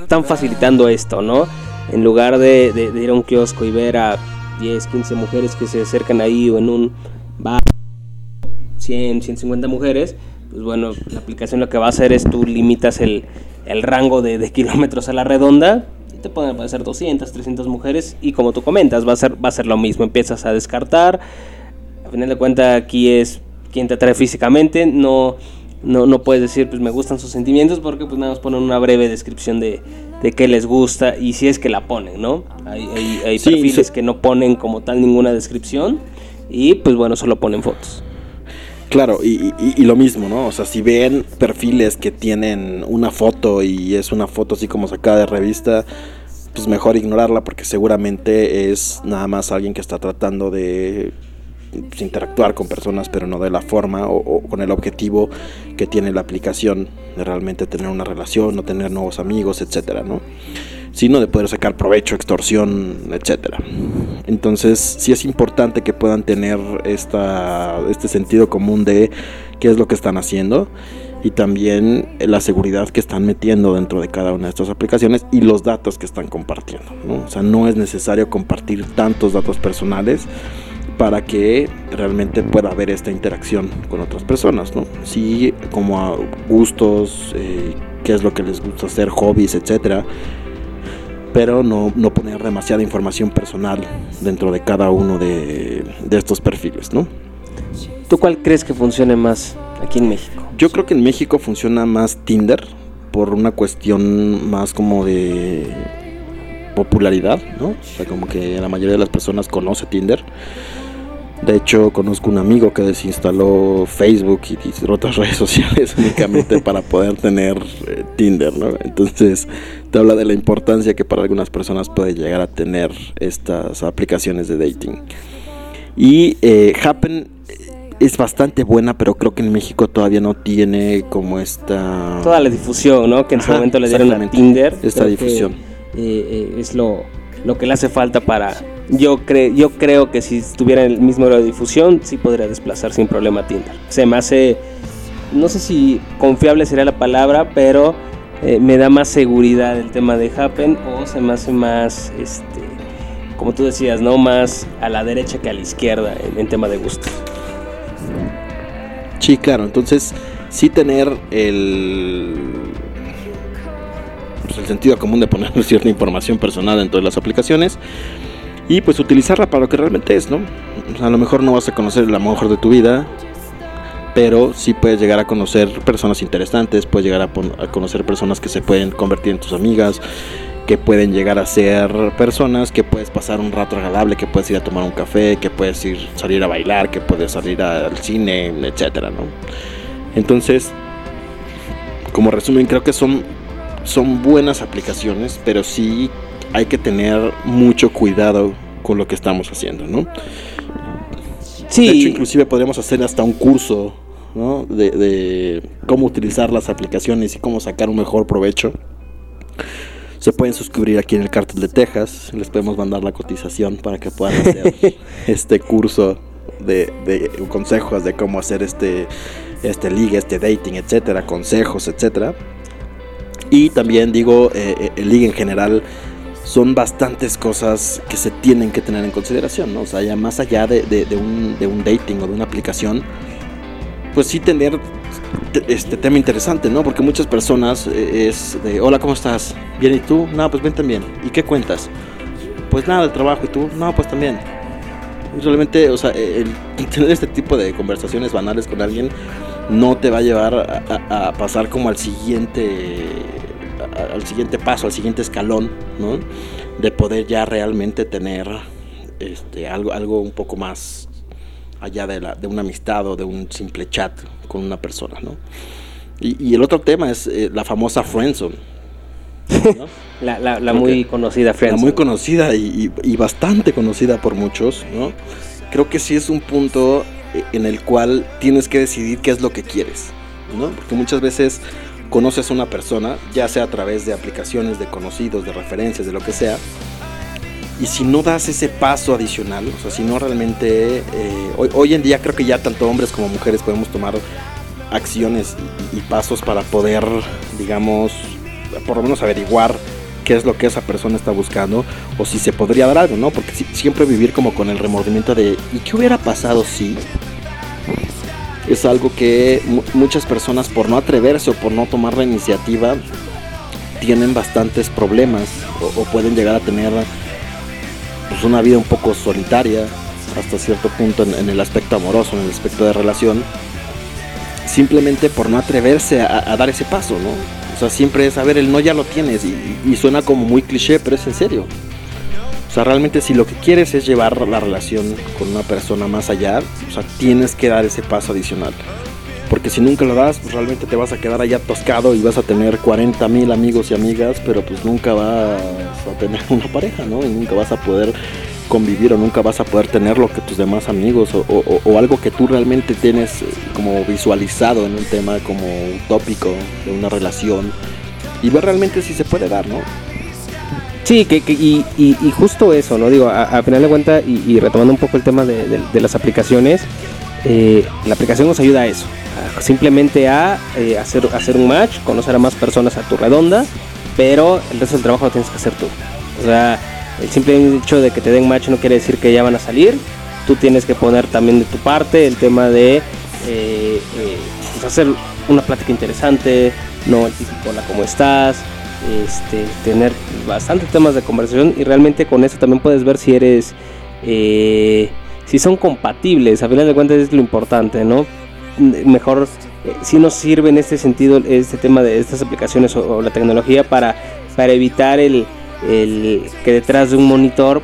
están facilitando esto, ¿no? En lugar de, ir a un kiosco y ver a 10, 15 mujeres que se acercan ahí o en un bar, 100, 150 mujeres, pues bueno, la aplicación lo que va a hacer es tú limitas el, el rango de, de kilómetros a la redonda y te pueden aparecer 200, 300 mujeres y como tú comentas, va a ser, va a ser lo mismo, empiezas a descartar, a final de cuentas aquí es quien te atrae físicamente, no, no, no puedes decir pues me gustan sus sentimientos porque pues nada más ponen una breve descripción de, de qué les gusta y si es que la ponen, ¿no? Hay, hay, hay Sí, perfiles sí. que no ponen como tal ninguna descripción y pues bueno, solo ponen fotos. Claro, y, y- y lo mismo, ¿no? O sea, si ven perfiles que tienen una foto y es una foto así como sacada de revista, pues mejor ignorarla porque seguramente es nada más alguien que está tratando de pues, interactuar con personas, pero no de la forma o, o con el objetivo que tiene la aplicación de realmente tener una relación, no tener nuevos amigos, etcétera, ¿no? Sino de poder sacar provecho, extorsión, etcétera. Entonces, sí es importante que puedan tener esta, este sentido común de qué es lo que están haciendo y también la seguridad que están metiendo dentro de cada una de estas aplicaciones y los datos que están compartiendo. ¿no? O sea, no es necesario compartir tantos datos personales para que realmente pueda haber esta interacción con otras personas, ¿no? Sí, como a gustos, eh, qué es lo que les gusta hacer, hobbies, etcétera, pero no, no poner demasiada información personal dentro de cada uno de, de estos perfiles, ¿no? ¿Tú cuál crees que funcione más aquí en México? Yo creo que en México funciona más Tinder por una cuestión más como de popularidad, ¿no? O sea, como que la mayoría de las personas conoce Tinder. De hecho, conozco un amigo que desinstaló Facebook y otras redes sociales únicamente para poder tener eh, Tinder, ¿no? Entonces, te habla de la importancia que para algunas personas puede llegar a tener estas aplicaciones de dating. Y eh, Happen es bastante buena, pero creo que en México todavía no tiene como esta... Toda la difusión, ¿no? Que en su Ajá, momento le dieron a. Tinder. Esta que, difusión. eh, eh, es lo, lo que le hace falta para... Yo, cre yo creo que si tuviera el mismo grado de difusión, sí podría desplazar sin problema Tinder. Se me hace... No sé si confiable sería la palabra, pero eh, me da más seguridad el tema de Happen o se me hace más, este, como tú decías, ¿no? Más a la derecha que a la izquierda en, en tema de gustos. Sí, claro. Entonces, sí tener el, pues, el sentido común de poner cierta información personal dentro de las aplicaciones y pues utilizarla para lo que realmente es, ¿no? A lo mejor no vas a conocer amor mejor de tu vida, pero sí puedes llegar a conocer personas interesantes, puedes llegar a, a conocer personas que se pueden convertir en tus amigas, que pueden llegar a ser personas que puedes pasar un rato agradable, que puedes ir a tomar un café, que puedes ir salir a bailar, que puedes salir al cine, etcétera, ¿no? Entonces, como resumen, creo que son son buenas aplicaciones, pero sí hay que tener mucho cuidado con lo que estamos haciendo, ¿no? Sí, De hecho, inclusive podríamos hacer hasta un curso, ¿no? De, de cómo utilizar las aplicaciones y cómo sacar un mejor provecho. Se pueden suscribir aquí en el Cartel de Texas. Les podemos mandar la cotización para que puedan hacer este curso de, de consejos de cómo hacer este, este ligue, este dating, etcétera, consejos, etcétera. Y también digo, eh, eh, el ligue en general son bastantes cosas que se tienen que tener en consideración, ¿no? O sea, ya más allá de, de- un, de un dating o de una aplicación, pues sí tener te- este tema interesante, ¿no? Porque muchas personas eh, es de, hola, ¿cómo estás? Bien, ¿y tú? No, pues ven también. ¿Y qué cuentas? Pues nada, el trabajo, ¿y tú? No, pues también. Realmente, o sea, el tener este tipo de conversaciones banales con alguien no te va a llevar a, pasar como al siguiente al siguiente paso, al siguiente escalón, ¿no? De poder ya realmente tener este algo algo un poco más allá de, la, de una amistad o de un simple chat con una persona, ¿no? Y, y el otro tema es eh, la famosa friendzone, ¿no? la, la- la muy conocida La Friends. muy conocida y, y- y bastante conocida por muchos, ¿no? Creo que sí es un punto eh, en el cual tienes que decidir qué es lo que quieres, ¿no? Porque muchas veces conoces a una persona, ya sea a través de aplicaciones, de conocidos, de referencias, de lo que sea, y si no das ese paso adicional, o sea, si no realmente, eh, hoy, en día creo que ya tanto hombres como mujeres podemos tomar acciones y, pasos para poder, digamos, por lo menos averiguar qué es lo que esa persona está buscando o si se podría dar algo, ¿no? Porque si- siempre vivir como con el remordimiento de ¿y qué hubiera pasado si? Es algo que mu- muchas personas por no atreverse o por no tomar la iniciativa tienen bastantes problemas o, pueden llegar a tener pues, una vida un poco solitaria hasta cierto punto en, el aspecto amoroso, en el aspecto de relación, simplemente por no atreverse a, dar ese paso, ¿no? O sea, siempre es, a ver, el no ya lo tienes y suena como muy cliché, pero es en serio. O sea, realmente si lo que quieres es llevar la relación con una persona más allá, o sea, tienes que dar ese paso adicional. Porque si nunca lo das, pues realmente te vas a quedar allá atascado y vas a tener 40 mil amigos y amigas, pero pues nunca vas a tener una pareja, ¿no? Y nunca vas a poder convivir o nunca vas a poder tener lo que tus demás amigos o, algo que tú realmente tienes eh, como visualizado en un tema como utópico de una relación y ver realmente si se puede dar, ¿no? Sí, que, que- y, y- justo eso, ¿no? Digo, a, final de cuentas, y, retomando un poco el tema de, las aplicaciones, eh, la aplicación nos ayuda a eso, simplemente a eh, hacer, hacer un match, conocer a más personas a tu redonda, pero el resto del trabajo lo tienes que hacer tú. O sea, el simple hecho de que te den match no quiere decir que ya van a salir, tú tienes que poner también de tu parte el tema de eh, pues hacer una plática interesante, no el hola, ¿cómo estás? Este, tener bastantes temas de conversación y realmente con eso también puedes ver si eres, eh, si son compatibles, a final de cuentas es lo importante, ¿no? Mejor, eh, si nos sirve en este sentido este tema de estas aplicaciones o, o la tecnología para, para evitar el, el que detrás de un monitor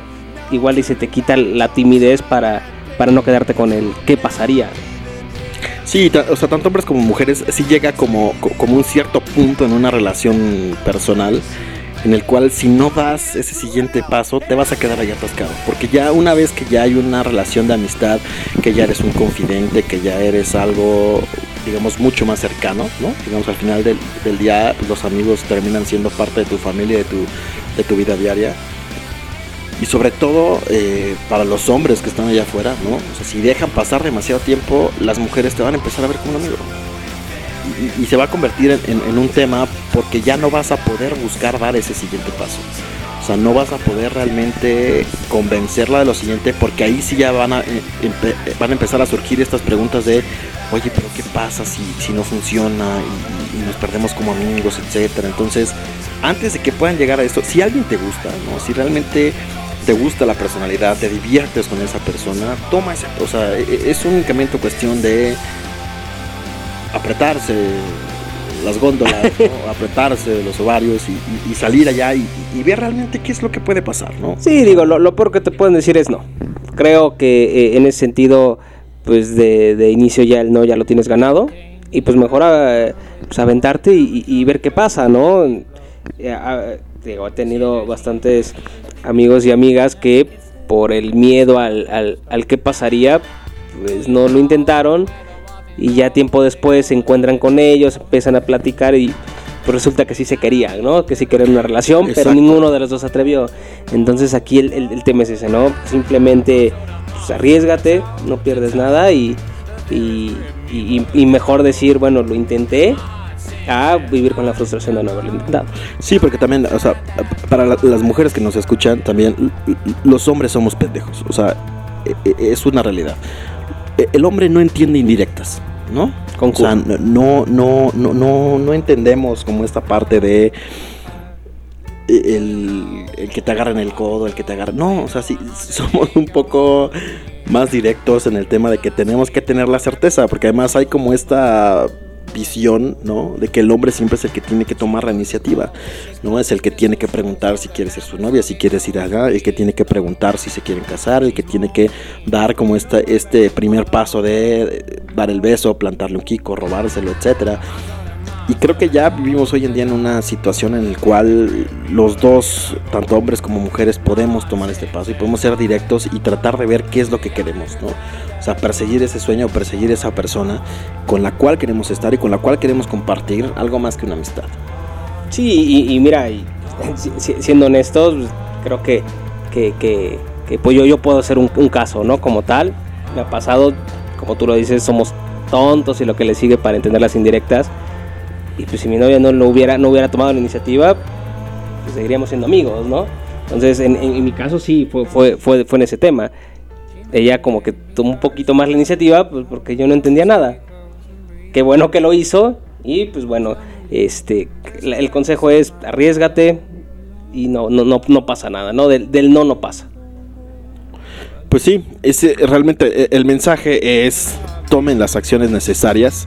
igual y se te quita la timidez para, para no quedarte con el qué pasaría. Sí, o sea, tanto hombres como mujeres sí llega como, co- como un cierto punto en una relación personal en el cual si no das ese siguiente paso te vas a quedar ahí atascado. Porque ya una vez que ya hay una relación de amistad, que ya eres un confidente, que ya eres algo, digamos, mucho más cercano, ¿no? Digamos, al final del, del día los amigos terminan siendo parte de tu familia, de tu, de tu vida diaria. Y sobre todo eh, para los hombres que están allá afuera, ¿no? O sea, si dejan pasar demasiado tiempo, las mujeres te van a empezar a ver como un amigo. Y, se va a convertir en, un tema porque ya no vas a poder buscar dar ese siguiente paso. O sea, no vas a poder realmente convencerla de lo siguiente porque ahí sí ya van a, eh, eh, van a empezar a surgir estas preguntas de, oye, pero ¿qué pasa si, si no funciona y, y nos perdemos como amigos, etcétera? Entonces, antes de que puedan llegar a esto, si alguien te gusta, ¿no? Si realmente te gusta la personalidad, te diviertes con esa persona, toma ese, o sea, e- e- es únicamente cuestión de apretarse las góndolas, ¿no? apretarse los ovarios y, y- y salir allá y, y ver realmente qué es lo que puede pasar, ¿no? Sí, digo, lo, lo peor que te pueden decir es no. Creo que eh, en ese sentido, pues de, de inicio ya el no ya lo tienes ganado. Y pues mejor eh, pues, aventarte y, ver qué pasa, ¿no? Eh, digo, he tenido bastantes amigos y amigas que por el miedo al, al, al qué pasaría, pues no lo intentaron. Y ya tiempo después se encuentran con ellos, empiezan a platicar y pues resulta que sí se querían, ¿no? Que sí querían una relación, pero ninguno de los dos atrevió. Entonces aquí el, el- el tema es ese, ¿no? Simplemente pues, arriesgate, no pierdes nada y, y, y- y mejor decir, bueno, lo intenté, a vivir con la frustración de no haberlo intentado. Sí, porque también, o sea, para la- las mujeres que nos escuchan, también los hombres somos pendejos. O sea, e- e- es una realidad. E- El hombre no entiende indirectas, ¿no? Con O sea, no, no, no, no, no entendemos como esta parte de el, el que te agarren el codo, el que te agarren. No, o sea, sí, somos un poco más directos en el tema de que tenemos que tener la certeza, porque además hay como esta visión, ¿no? De que el hombre siempre es el que tiene que tomar la iniciativa, ¿no? Es el que tiene que preguntar si quiere ser su novia, si quiere ir allá, el que tiene que preguntar si se quieren casar, el que tiene que dar como esta, este primer paso de dar el beso, plantarle un kiko, robárselo, etcétera. Y creo que ya vivimos hoy en día en una situación en la cual los dos, tanto hombres como mujeres, podemos tomar este paso y podemos ser directos y tratar de ver qué es lo que queremos, ¿no? O sea, perseguir ese sueño, perseguir esa persona con la cual queremos estar y con la cual queremos compartir algo más que una amistad. Sí, y, y mira, y, si- si- siendo honestos, pues, creo que, que, que- que, pues yo, yo puedo hacer un, un caso, ¿no? Como tal, me ha pasado, como tú lo dices, somos tontos y lo que le sigue para entender las indirectas. Y pues si mi novia no lo hubiera, no hubiera tomado la iniciativa, pues seguiríamos siendo amigos, ¿no? Entonces, en, en- en mi caso sí, fue, fue, fue, fue en ese tema. Ella como que tomó un poquito más la iniciativa, pues porque yo no entendía nada. Qué bueno que lo hizo y pues bueno, este, el consejo es arriesgate y no, no, no, no pasa nada, ¿no? Del, del no no pasa. Pues sí, ese, realmente eh, el mensaje es tomen las acciones necesarias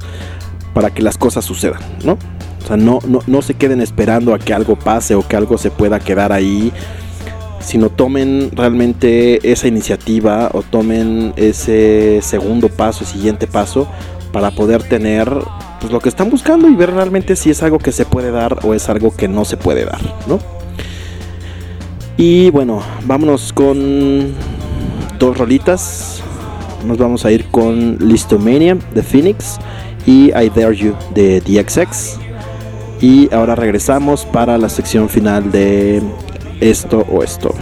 para que las cosas sucedan, ¿no? O sea, no, no, no se queden esperando a que algo pase o que algo se pueda quedar ahí, sino tomen realmente esa iniciativa o tomen ese segundo paso, siguiente paso, para poder tener pues, lo que están buscando y ver realmente si es algo que se puede dar o es algo que no se puede dar, ¿no? Y bueno, vámonos con dos rolitas. Nos vamos a ir con Listomania de Phoenix y I Dare You de DXX. Y ahora regresamos para la sección final de esto o esto.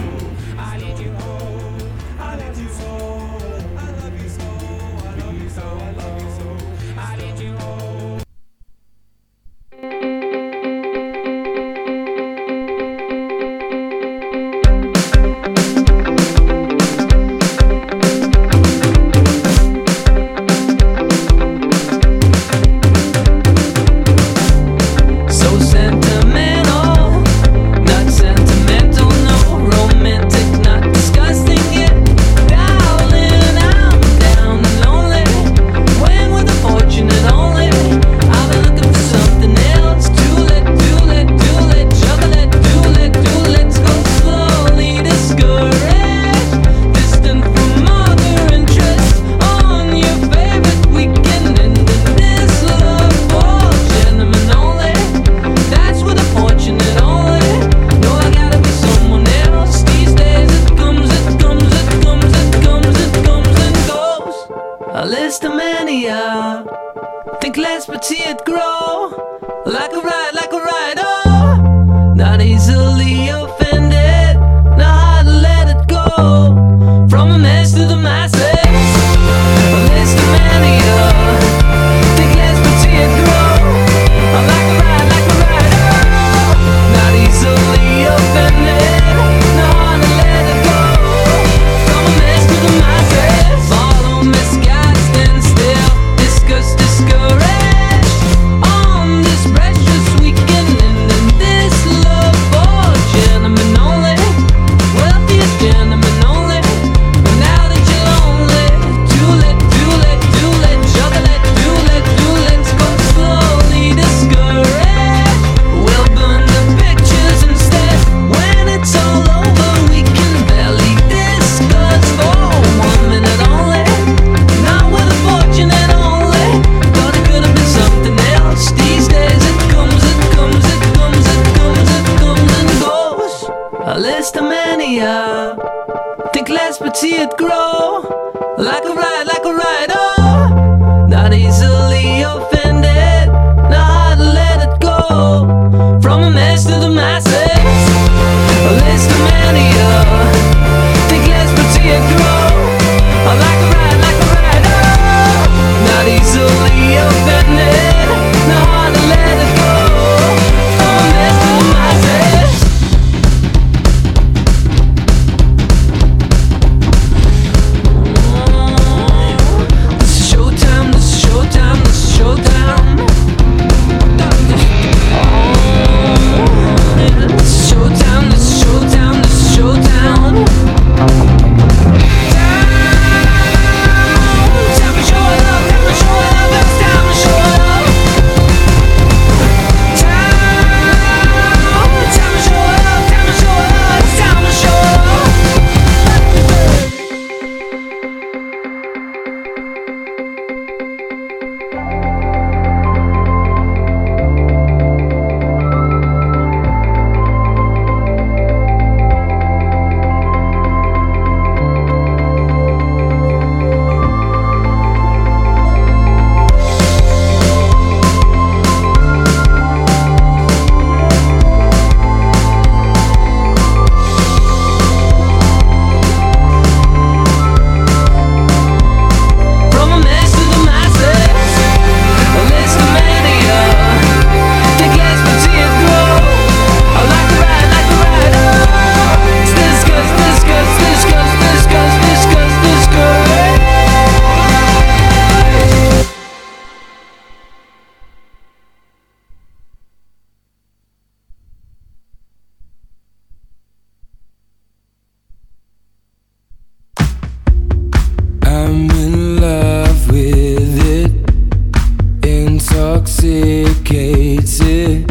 Intoxicated.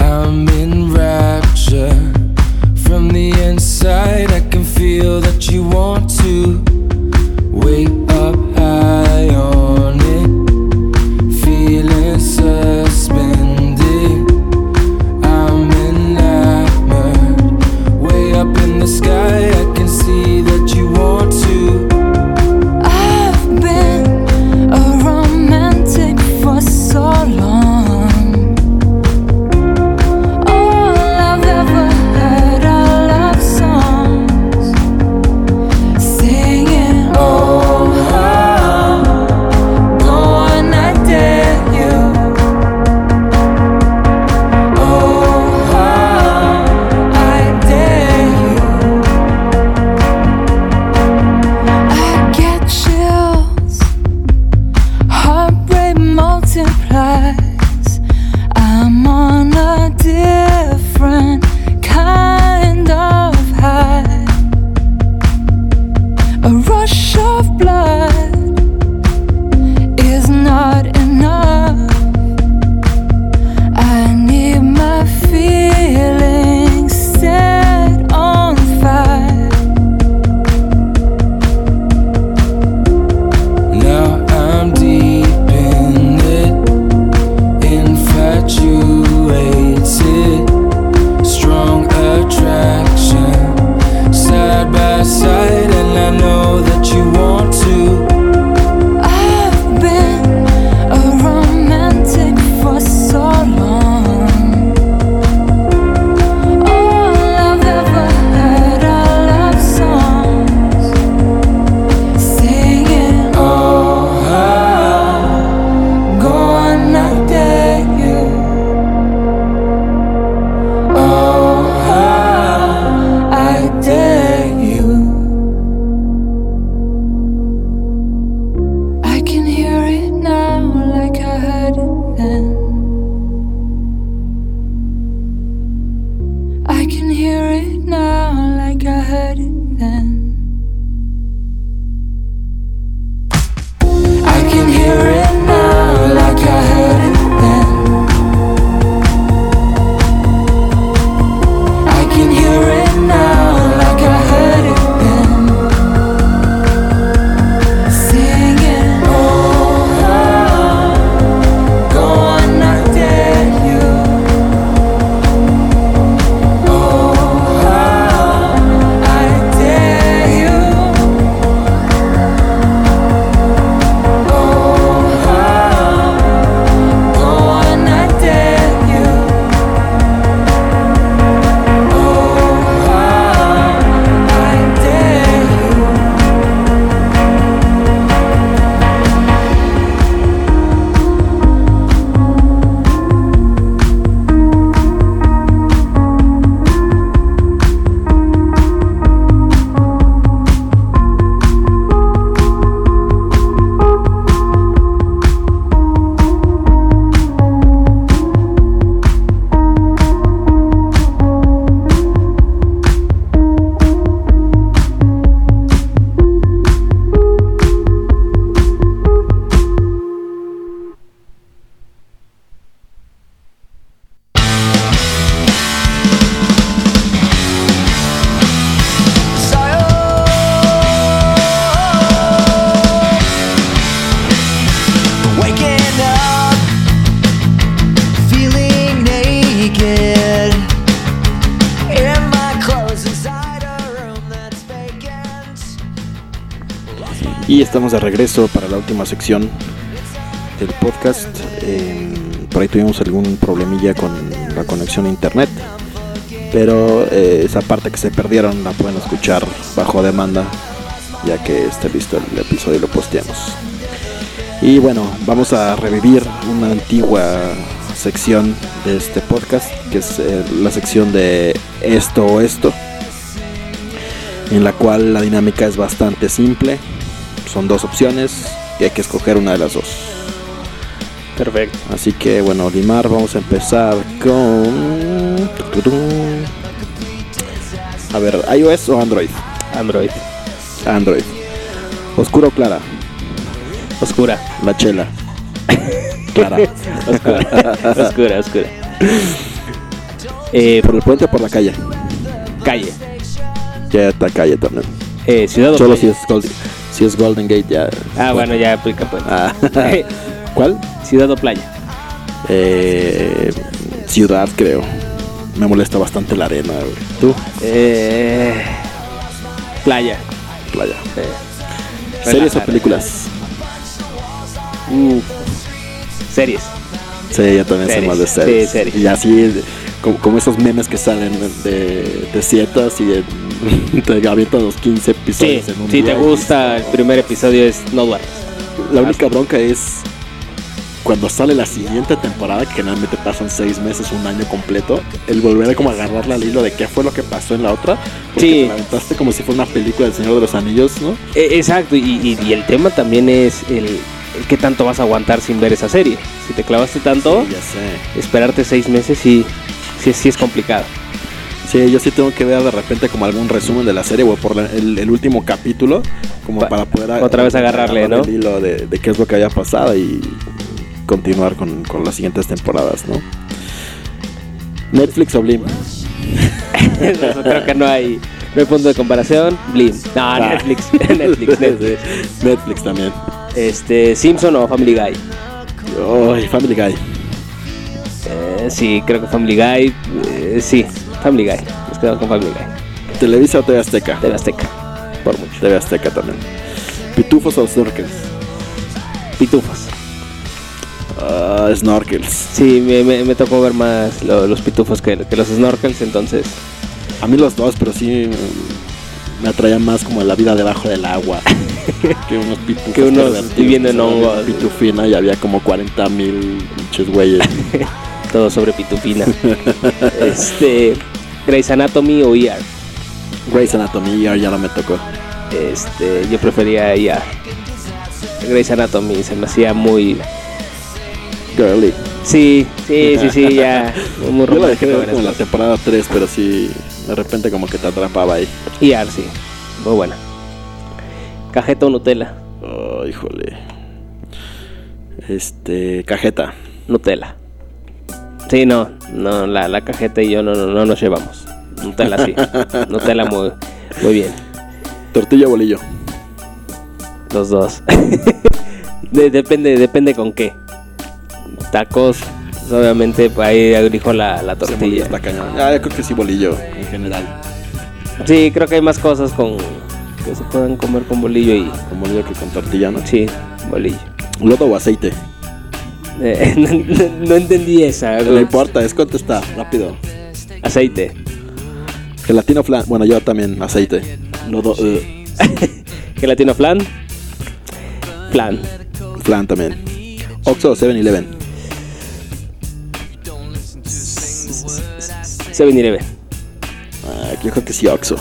I'm in rapture from the inside. De regreso para la última sección del podcast. Eh, por ahí tuvimos algún problemilla con la conexión a internet. Pero eh, esa parte que se perdieron la pueden escuchar bajo demanda. Ya que esté listo el episodio y lo posteamos. Y bueno, vamos a revivir una antigua sección de este podcast. Que es eh, la sección de esto o esto. En la cual la dinámica es bastante simple son dos opciones y hay que escoger una de las dos. Perfecto. Así que bueno, Limar, vamos a empezar con... A ver, iOS o Android. Android. Android. Oscuro o clara. Oscura. La chela. Clara. Oscura. oscura, oscura. Eh, ¿Por el puente o por la calle? calle. Ya está calle también. Eh, ciudad o Solo si es, si es Golden Gate ya. Ah, bueno, ya aplica pues. Ah. ¿Cuál? ciudad o playa. Eh, ciudad, creo. Me molesta bastante la arena. güey. ¿Tú? Eh, playa. Playa. Eh, ¿Series o películas? Uh, series. Sí, yo también soy más de series. Sí, series. Y así, como, como esos memes que salen de, de ciertas y de, te avientan los 15 Sí, episodios en un si día te y- gusta el primer episodio es no duermas. La única bronca es cuando sale la siguiente temporada, que generalmente pasan seis meses, un año completo, el volver a como agarrarle al hilo de qué fue lo que pasó en la otra. Porque Sí. te la aventaste como si fuera una película del Señor de los Anillos, ¿no? Eh, exacto, y, y- y el tema también es el, el qué tanto vas a aguantar sin ver esa serie. Si te clavaste tanto, Sí, ya sé. esperarte seis meses sí, sí, sí es complicado. Sí, yo sí tengo que ver de repente como algún resumen de la serie o por la- el, el último capítulo, como Pa- para poder a- otra vez agarrarle, ¿no? el hilo de, de qué es lo que había pasado y continuar con, con las siguientes temporadas, ¿no? Netflix o Blim. Creo que no hay, no hay punto de comparación. Blim. No, Ah. Netflix. Netflix, Netflix. Netflix también. Este, Simpson o Family Guy. Ay, Family Guy. Eh, sí, creo que Family Guy. eh, sí, Family Guy. Nos quedamos con Family Guy. Televisa o TV Azteca. De Azteca. Por mucho. TV Azteca también. Pitufos o Snorkels. Pitufos. Ah, snorkels. Sí, me, me- me tocó ver más lo- los pitufos que, que los snorkels, entonces. A mí los dos, pero sí me atraían más como la vida debajo del agua. que unos pitufos. Que unos viviendo en hongos. Pitufina y había como 40 mil pinches güeyes. Todo sobre pitufina. este. Grey's Anatomy o ER. Grey's Anatomy ya, ya no me tocó. Este, yo prefería ER. Grey's Anatomy se me hacía muy. Girly. Sí, sí, sí, sí, ya. Muy Yo la dejé de ver como la temporada 3, pero sí, de repente como que te atrapaba ahí. ER, sí. Muy buena. Cajeta o Nutella. Oh, híjole. Este, cajeta. Nutella. Sí, no, no, la, la cajeta y yo no, no, no nos llevamos. Nutella sí. Nutella muy, muy bien. Tortilla o bolillo. Los dos. De- depende, depende con qué. Tacos, obviamente, pues, ahí elijo la, la tortilla. esta cañón. Ah, yo creo que sí bolillo en general. Sí, creo que hay más cosas con que se pueden comer con bolillo y Con bolillo que con tortilla, ¿no? sí, bolillo. Lodo o aceite. Eh, no, no- no entendí esa. No importa, es contestar, rápido. Aceite. Gelatina o flan. Bueno, yo también, aceite. Lodo, eh, Gelatina flan. Flan. flan también. Oxo o 7-Eleven. 7-Eleven. Ah, yo creo que sí, Oxo.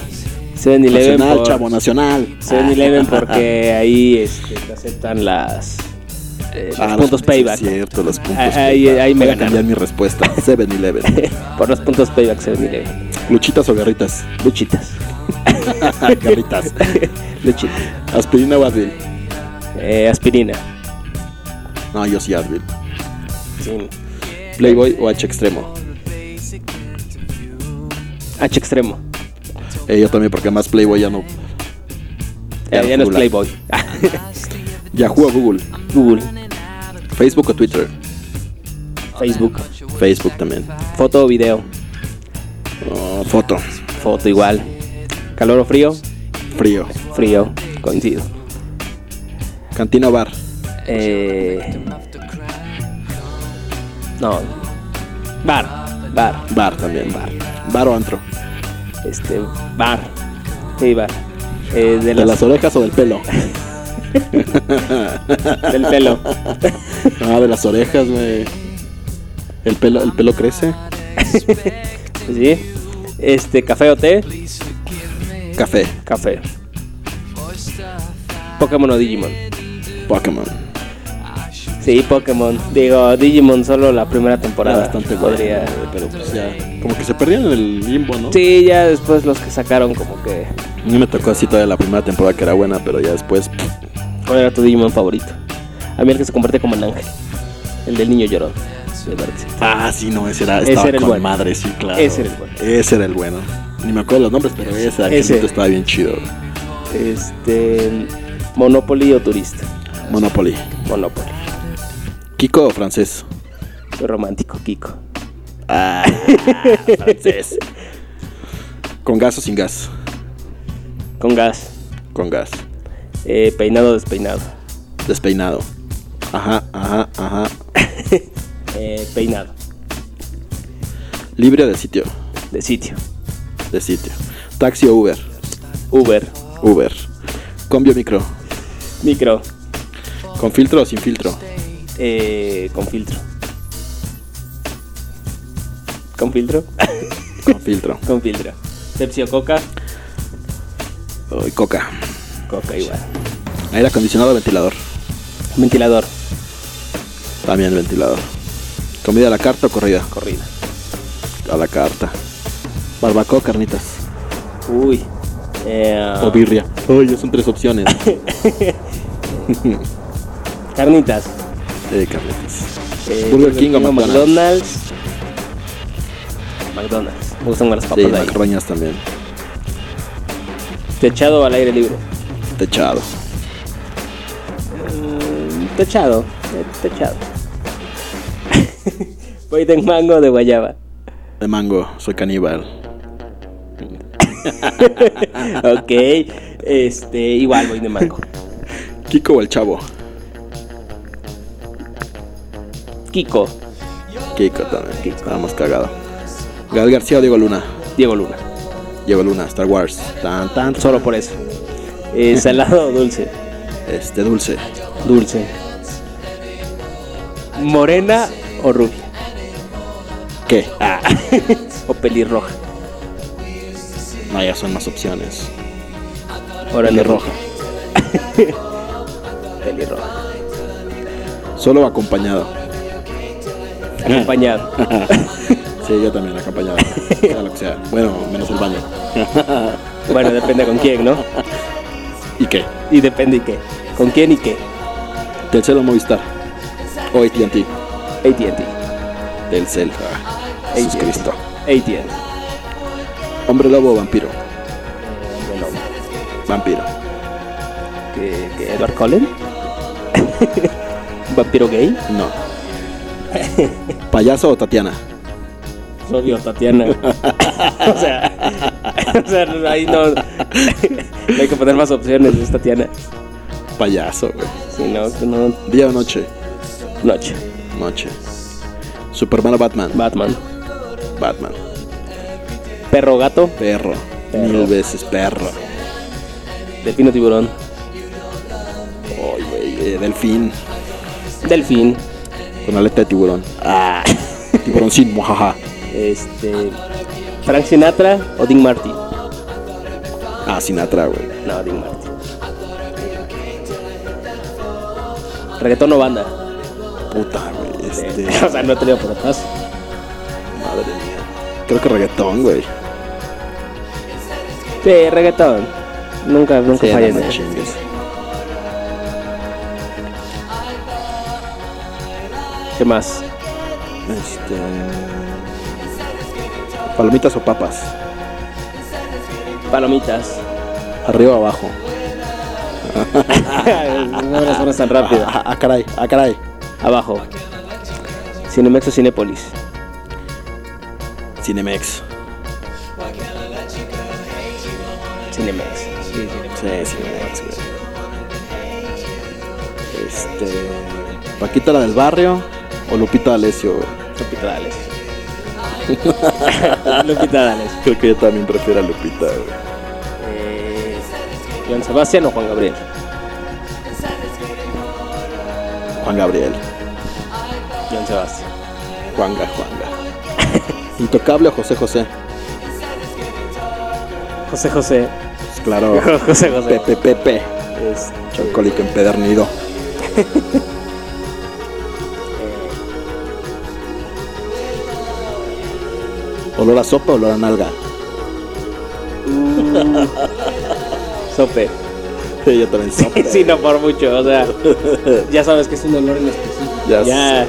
7-Eleven. Nacional, por- chavo, nacional. 7-Eleven porque ahí este, te aceptan las eh, los Ah, puntos payback. Es cierto, los puntos Ah, ahí- payback. ahí me Voy a cambiar mi respuesta. 7-Eleven. Por los puntos payback 7-Eleven. Luchitas o garritas. Luchitas. garritas. Luchitas. Aspirina o Advil. Eh, aspirina. No, yo sí Advil. Sí. Playboy o H extremo. H extremo. Eh, yo también, porque más Playboy ya no. Eh, ya no es. Playboy. Yahoo o Google. Google. Facebook o Twitter. Facebook. Facebook también. Foto o video. Oh, foto. Foto igual. Calor o frío. Frío. Frío. Coincido. Cantina o bar. Eh, no. Bar. Bar. Bar también. Bar. Bar o antro. Este. Bar. Sí, bar. Eh, de, ¿De las- las orejas o del pelo? del pelo. Ah, de las orejas, güey. El pelo, el pelo crece. Sí. Este, café o té. Café. Café. Pokémon o Digimon. Pokémon. Sí, Pokémon. Digo, Digimon solo la primera temporada. Bastante podría. pero pues ya. Como que se perdían en el limbo, ¿no? Sí, ya después los que sacaron como que. A mí me tocó así todavía la primera temporada que era buena, pero ya después. pff, ¿Cuál era tu Digimon favorito? A mí el que se convierte como en ángel. El del niño llorón. De. Ah, sí, no, ese era, Ese estaba era el con bueno. madre, sí, claro. Ese era el bueno. Ese era el bueno. Ni me acuerdo los nombres, pero ese Ese. angelito estaba bien chido. Este. Monopoly o turista. Monopoly. Monopoly. Kiko o francés. Soy romántico, Kiko. Ah, francés. Con gas o sin gas. Con gas. Con gas. Eh, peinado o despeinado. Despeinado. Ajá, ajá, ajá. Eh, peinado. Libre de sitio. De sitio. De sitio. Taxi o Uber. Uber. Uber. Combio micro. Micro. Con filtro o sin filtro. Eh, con filtro. ¿Con filtro? Con filtro. con filtro. Pepsi o Coca. Uy, coca. Coca igual. Aire acondicionado o ventilador. Ventilador. También ventilador. Comida a la carta o corrida. Corrida. A la carta. Barbacoa o carnitas. Uy. Eh, O birria. Uy, ya son tres opciones. carnitas. Eh, carnitas. Eh, Burger King o McDonald's. McDonald's. McDonald's. Me gustan más las Sí, papas de ahí. macarroñas también. Techado o al aire libre. Techado. Mm, techado. eh, techado. Voy de mango o de guayaba. De mango, soy caníbal. ok. Este, igual voy de mango. Kiko o el chavo. Kiko. Kiko también. Estábamos cagados. Gal García o Diego Luna. Diego Luna. Diego Luna, Star Wars. Tan, tan. Solo por eso. Eh, salado o dulce. Este, dulce. Dulce. Morena o rubia. ¿Qué? Ah. o pelirroja. No, ya son más opciones. Órale, Pelirroja. Pelirroja. Solo acompañado. Acompañado. Sí, yo también, acompañado. Sea lo que sea. Bueno, menos el baño. bueno, depende con quién, ¿no? ¿Y qué? Y depende y qué. ¿Con quién y qué? Telcel o Movistar. O AT&T. AT&T. Telcel. Ah, Jesús AT&T. Hombre lobo o vampiro. Bueno, Vampiro. ¿que, que Edward Cullen? ¿Vampiro gay? No. Payaso o Tatiana. Obvio, Tatiana. o sea, o sea, ahí no hay que poner más opciones, es Tatiana. Payaso, güey. Si no, que no, Día o noche. noche. Noche. Superman o Batman. Batman. Batman. Perro o gato, Perro. Perro. Mil veces perro. delfino o tiburón. Ay, güey. eh, delfín. Delfín. Con aleta de tiburón. Ah. Tiburón sin mojaja. Este. Frank Sinatra o Dean Martin. Ah, Sinatra, güey. No, Dean Martin. Reggaetón o banda. Puta, güey. Este. o sea, no he tenido por atrás. Madre mía. Creo que reggaetón, güey. Sí, reggaetón. Nunca, nunca Sí, falla no. ¿Qué más? Este. Palomitas o papas. Palomitas. Arriba o abajo. no me las pones tan rápido. Ah, ah, caray, ah, caray. Abajo. Cinemex o Cinépolis. Cinemex. Cinemex. Sí, Cinemex, güey. Este. Paquita la del barrio o Lupita D'Alessio. güey? Lupita Dales. Lupita Dales. Creo que yo también prefiero a Lupita, güey. Eh, Joan Sebastián o Juan Gabriel. Juan Gabriel. Joan Sebastián. Juanga, Juanga. Intocable o José José. José José. Pues claro. José José. Pepe Pepe. Este, Alcohólico empedernido. Olor a sopa, olor a nalga. Sope. Sí, yo también sopa. Sí, no por mucho, o sea, ya sabes que es un olor en específico. Ya Ya,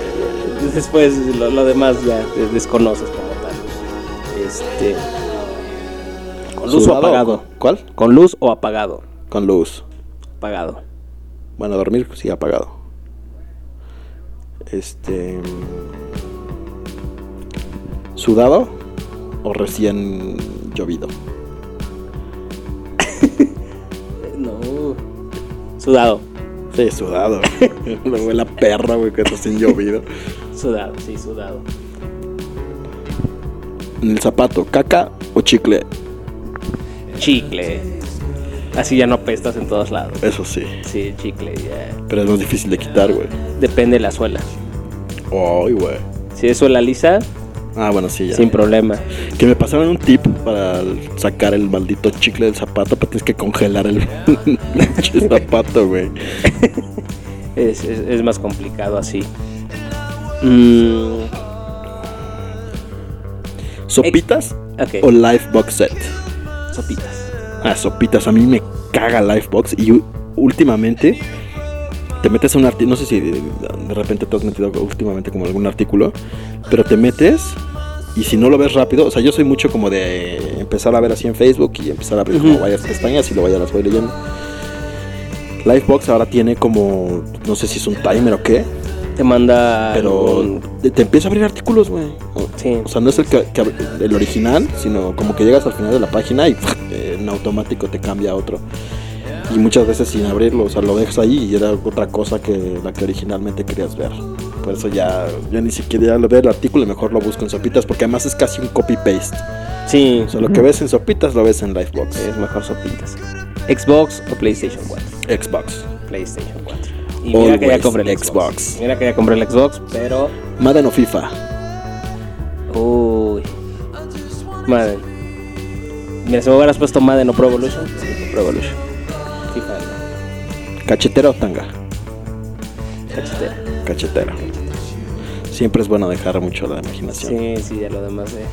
después lo, lo demás ya de- desconoces como tal. Este. Con luz o ¿Sudado apagado. con- ¿Cuál? Con luz o apagado. Con luz. Apagado. Bueno, dormir sí apagado. Este. ¿Sudado o recién llovido? No. Sudado. Sí, sudado. Me huele a perra, güey, que recién llovido. Sudado, sí, sudado. En el zapato, caca o chicle. Chicle. Así ya no apestas en todos lados. Eso sí. Sí, chicle, ya. Pero es más difícil de quitar, güey. Depende de la suela. Ay, güey. Si es suela lisa, Ah, bueno, sí, ya. sin problema. Que me pasaron un tip para sacar el maldito chicle del zapato, pero tienes que congelar el zapato, güey. Es, es- es más complicado así. Mm, ¿Sopitas o Lifebox set? sopitas. Ah, sopitas. A mí me caga Lifebox y u- últimamente te metes a un artículo, no sé si de, de repente te has metido últimamente como algún artículo, pero te metes y si no lo ves rápido, o sea, yo soy mucho como de empezar a ver así en Facebook y empezar a abrir como Ujú. varias pestañas y luego ya las voy leyendo. Lifebox ahora tiene como, no sé si es un timer o qué, Te manda. pero algún- te, te empieza a abrir artículos, güey. O- Sí. O sea, no es el, que, el original, sino como que llegas al final de la página y eh, en automático te cambia a otro. Y muchas veces sin abrirlo, o sea, lo dejas ahí y era otra cosa que la que originalmente querías ver. Por eso ya, ya ni siquiera ya lo veo el artículo y mejor lo busco en Sopitas, porque además es casi un copy-paste. Sí. O sea, lo que ves en Sopitas lo ves en Lifebox. Es mejor sopitas. Xbox o PlayStation 4. Xbox. PlayStation 4. Y mira que ya compré el Xbox. Xbox. Mira que ya compré el Xbox, pero. Madden o FIFA. Uy. Madden. Mira, si me hubieras puesto Madden o Pro Evolution, sí, Pro Evolution. Cachetera o tanga. Cachetera. Cachetera. Siempre es bueno dejar mucho la imaginación. Sí, sí, ya lo demás de.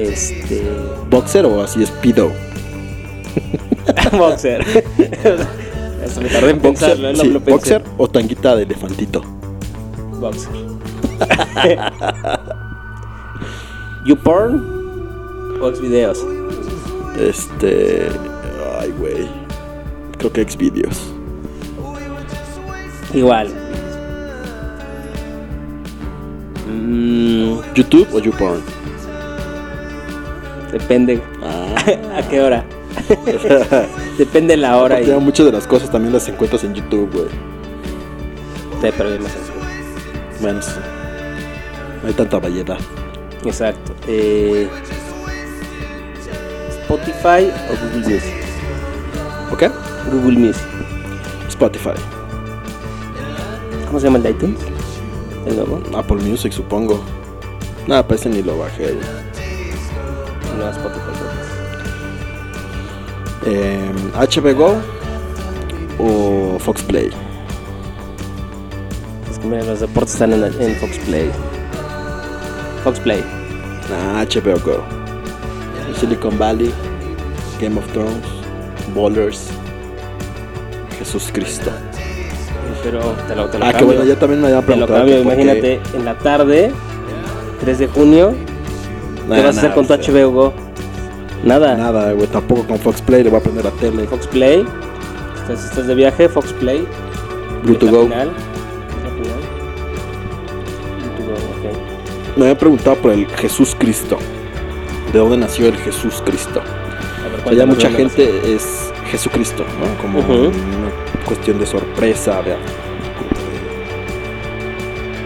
Este. Boxer o así es pedo. Boxer. Hasta me tardé en Boxer, pensarlo, no sí, lo pensé. boxer o tanguita de elefantito. Boxer. ¿YouPorn o Xvideos? Este. Ay, güey. Creo que Xvideos. Igual. Mm, YouTube o YouPorn. depende. Ah. ¿A qué hora? depende la hora y muchas de las cosas también las encuentras en YouTube, güey. te perdí más eso. Bueno, sí. No hay tanta variedad. Exacto. Eh, Spotify o Google Music. ¿Ok? Google Music. Spotify. ¿Cómo se llama el de iTunes? El nuevo. Apple Music, supongo. Nada, pues ni lo bajé. güey. No, Spotify. Eh, HBO o Fox Play. Es que mira, los deportes están en, en Fox Play. Fox Play. Ah, HBO Go. Silicon Valley, Game of Thrones, Ballers, Jesús Cristo. Pero te lo, te lo Ah, que cambio. bueno, ya también me te lo preguntado. cambio. que Imagínate, en la tarde, 3 de junio, ¿qué vas a hacer con tu HBO Go? Nada. Nada, güey, tampoco con Fox Play, le voy a prender la tele. Fox Play. Estás, estás de viaje, Fox Play. Bluetooth Es la Go. final. Me habían preguntado por el Jesús Cristo. ¿De dónde nació el Jesús Cristo? Ver, O sea, ya mucha gente es Jesucristo, ¿no? Como cuestión de sorpresa, de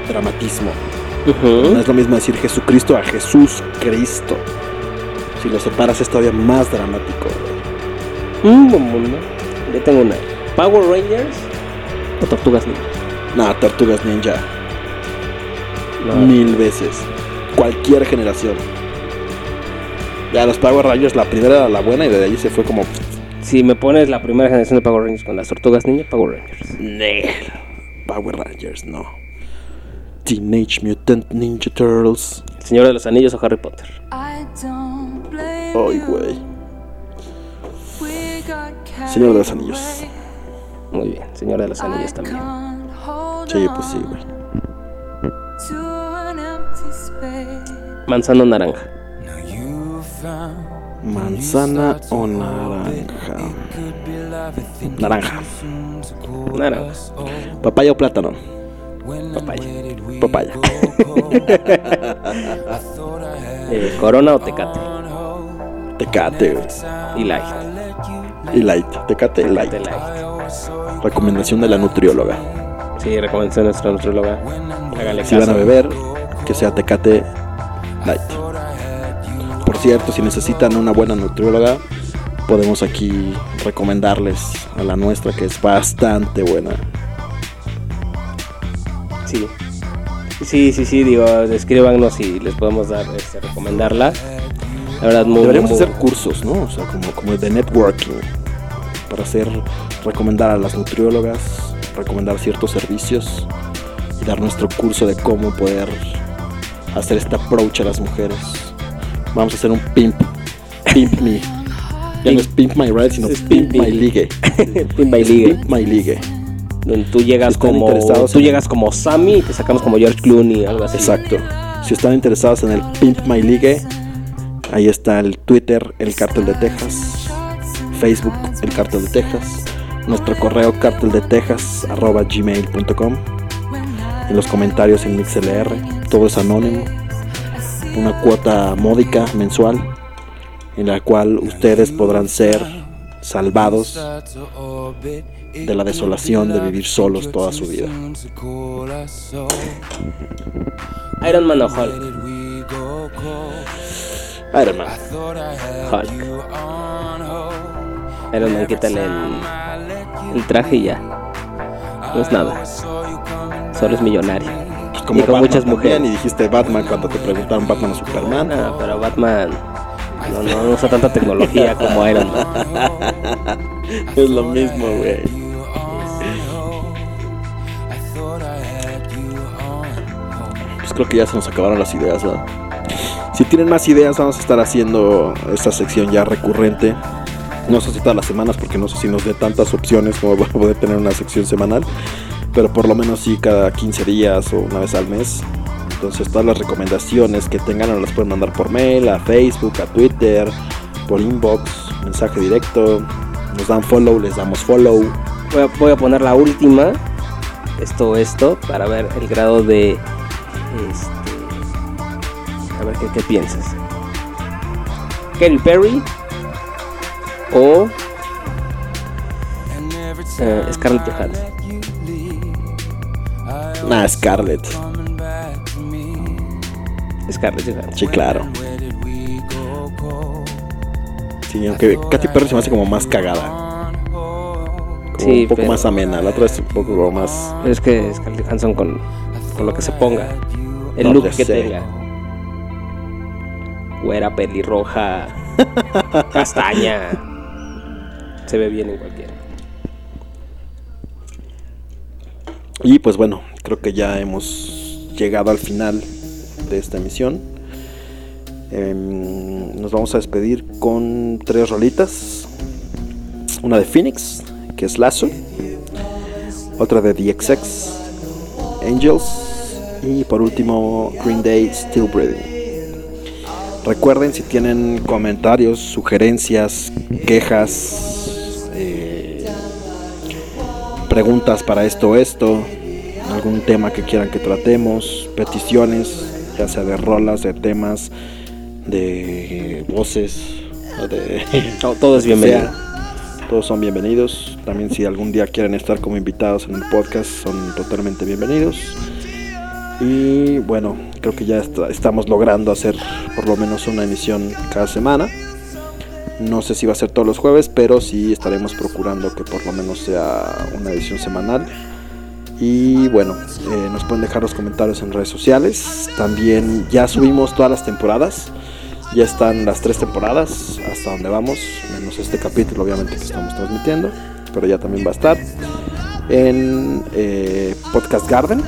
dramatismo. No es lo mismo decir Jesucristo a Jesús Cristo. Si lo separas es todavía más dramático. Mm, mundo. Yo tengo una. Power Rangers o Tortugas Ninja. No, Tortugas Ninja. No. Mil veces. Cualquier generación. Ya los Power Rangers, la primera era la buena y de ahí se fue como. Si me pones la primera generación de Power Rangers con las Tortugas Ninja, Power Rangers. "Nel". Power Rangers, no. Teenage Mutant Ninja Turtles. El Señor de los Anillos o Harry Potter. I don't blame Ay, güey. Señor de los Anillos. Muy bien, Señor de los Anillos también. Sí, pues sí, güey. to an empty space. Manzano naranja. Manzana o naranja. Naranja. Naranja. Papaya o plátano. Papaya. Papaya. Eh, corona o Tecate. Tecate. Y light. Y light. Tecate light. Light. Recomendación de la nutrióloga. Sí, recomendación de nuestra nutrióloga. Hágale Si van a beber, que sea Tecate light. Cierto, si necesitan una buena nutrióloga, podemos aquí recomendarles a la nuestra que es bastante buena. Sí. Sí, sí, sí, digo, escríbanos y les podemos dar, este, recomendarla. La verdad, muy, Deberíamos muy- hacer cursos, ¿no? O sea, como, como de networking. Para hacer, recomendar a las nutriólogas, recomendar ciertos servicios y dar nuestro curso de cómo poder hacer este approach a las mujeres. Vamos a hacer un pimp. Pimp me. Ya no es pimp my ride, sino Es pimp pimp my ligue. Pimp my ligue. Pimp my ligue. Donde tú llegas Si como tú en- llegas como Sammy y te sacamos como George Clooney algo así. Exacto. Si están interesados en el Pimp My Ligue, ahí está el Twitter, el Cártel de Texas, Facebook, el Cártel de Texas, nuestro correo cartel de Texas arroba gmail.com, en los comentarios en MixLR, todo es anónimo, una cuota módica mensual en la cual ustedes podrán ser salvados de la desolación de vivir solos toda su vida. Iron Man o Hulk. Iron Man. Hulk. Iron Man, quítale el, el traje y ya. No es nada. Solo es millonario. Como y con Batman muchas también, mujeres. y dijiste Batman cuando te preguntaron Batman o Superman. No, pero Batman no, no, no usa tanta tecnología como Iron Man. Es lo mismo, güey. Pues creo que ya se nos acabaron las ideas, ¿verdad? Si tienen más ideas, vamos a estar haciendo esta sección ya recurrente. No sé si todas las semanas, porque no sé si nos dé tantas opciones como para poder tener una sección semanal. Pero por lo menos sí cada 15 días o una vez al mes. Entonces todas las recomendaciones que tengan las pueden mandar por mail, a Facebook, a Twitter, por inbox, mensaje directo. Nos dan follow, les damos follow. Voy a, voy a poner la última. Esto, esto, para ver el grado de. Este, a ver qué, qué piensas. Katy Perry o eh, Scarlett Johansson. Nah, Scarlett. Scarlett Johansson. Sí, claro. Sí, aunque Katy Perry se me hace como más cagada. Como Sí, un poco pero- más amena. La otra es un poco más. Pero es que Scarlett Johansson con, con lo que se ponga, el No, look que sé. tenga. Güera, pelirroja, castaña. Se ve bien en cualquiera. Y pues bueno, creo que ya hemos llegado al final de esta emisión. Em, nos vamos a despedir con tres rolitas. Una de Phoenix, que es Lazo. Otra de The XX, Angels. Y por último, Green Day, Still Breathing. Recuerden si tienen comentarios, sugerencias, quejas, eh, preguntas para esto o esto, algún tema que quieran que tratemos, peticiones, ya sea de rolas, de temas, de voces, de No, todo es bienvenido. sea, todos son bienvenidos. También si algún día quieren estar como invitados en el podcast, son totalmente bienvenidos. Y bueno, creo que ya está- estamos logrando hacer por lo menos una emisión cada semana. No sé si va a ser todos los jueves, pero sí estaremos procurando que por lo menos sea una edición semanal. Y bueno, eh, nos pueden dejar los comentarios en redes sociales. También ya subimos todas las temporadas. Ya están las tres temporadas hasta donde vamos, menos este capítulo obviamente que estamos transmitiendo, pero ya también va a estar en eh, Podcast Garden,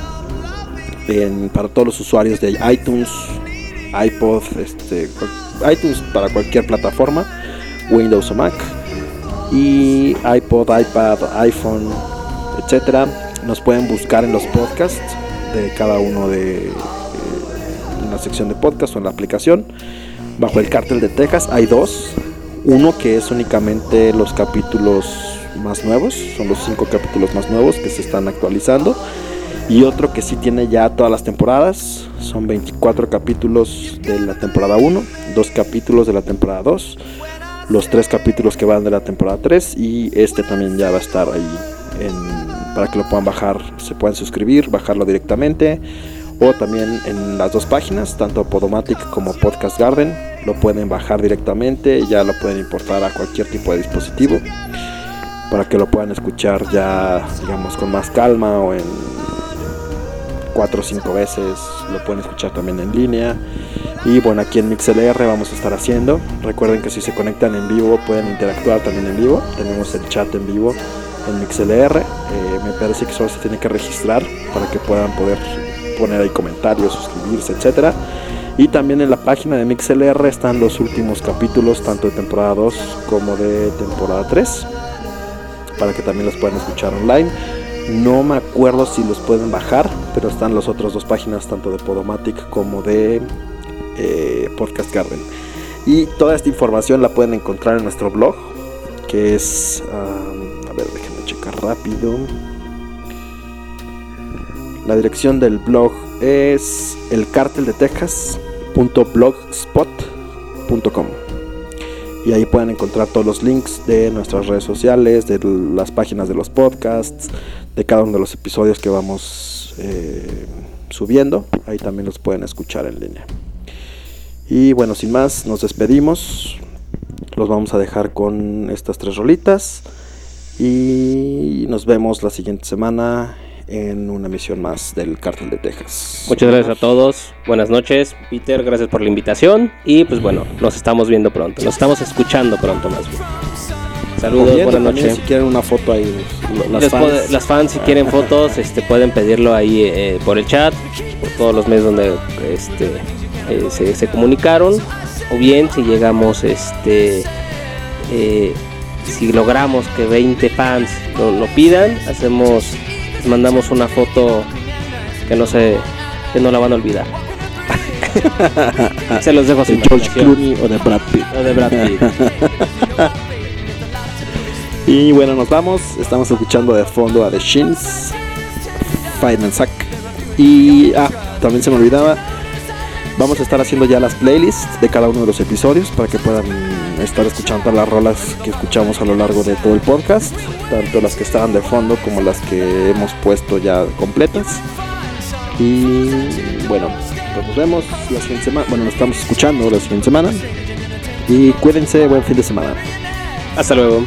en- para todos los usuarios de iTunes, iPod, este, iTunes para cualquier plataforma, Windows o Mac, y iPod, iPad, iPhone, etcétera. Nos pueden buscar en los podcasts de cada uno de eh, en la sección de podcast o en la aplicación. Bajo el cártel de Texas hay dos. Uno que es únicamente los capítulos más nuevos, son los cinco capítulos más nuevos que se están actualizando. Y otro que sí tiene ya todas las temporadas, son 24 capítulos de la temporada 1, dos capítulos de la temporada 2, los tres capítulos que van de la temporada 3 y este también ya va a estar ahí en- para que lo puedan bajar, se pueden suscribir, bajarlo directamente o también en las dos páginas, tanto Podomatic como Podcast Garden, lo pueden bajar directamente, ya lo pueden importar a cualquier tipo de dispositivo para que lo puedan escuchar ya, digamos, con más calma o en cuatro o cinco veces, lo pueden escuchar también en línea. Y bueno, aquí en MixLR vamos a estar haciendo. Recuerden que si se conectan en vivo pueden interactuar también en vivo. Tenemos el chat en vivo en MixLR. Eh, me parece que solo se tiene que registrar para que puedan poder poner ahí comentarios, suscribirse, etcétera. Y también en la página de MixLR están los últimos capítulos, tanto de temporada 2 como de temporada 3, para que también los puedan escuchar online. No me acuerdo si los pueden bajar, pero están las otras dos páginas, tanto de Podomatic como de eh, Podcast Garden. Y toda esta información la pueden encontrar en nuestro blog, que es, um, a ver, déjenme checar rápido. La dirección del blog es elcarteldetexas.blogspot.com y ahí pueden encontrar todos los links de nuestras redes sociales, de las páginas de los podcasts, de cada uno de los episodios que vamos eh, subiendo. Ahí también los pueden escuchar en línea. Y bueno, sin más, nos despedimos. Los vamos a dejar con estas tres rolitas. Y nos vemos la siguiente semana en una emisión más del Cártel de Texas. Muchas gracias a todos. Buenas noches, Peter. Gracias por la invitación. Y pues bueno, nos estamos viendo pronto. Nos estamos escuchando pronto más bien. Saludos, buenas noches. Si quieren una foto ahí, las fans. puede- las fans, si quieren fotos, este, pueden pedirlo ahí eh, por el chat, por todos los medios donde este, eh, se, se comunicaron. O bien, si llegamos, este, eh, si logramos que 20 fans lo, lo pidan, hacemos, les mandamos una foto que no se, que no la van a olvidar. se los dejo de sin George Clooney o de Brad Pitt. de Brad Pitt. Y bueno, nos vamos. Estamos escuchando de fondo a The Shins, Fireman Sack. Y ah, también se me olvidaba. Vamos a estar haciendo ya las playlists de cada uno de los episodios para que puedan estar escuchando las rolas que escuchamos a lo largo de todo el podcast, tanto las que estaban de fondo como las que hemos puesto ya completas. Y bueno, pues nos vemos la siguiente semana. Bueno, nos estamos escuchando la siguiente semana. Y cuídense, buen fin de semana. Hasta luego.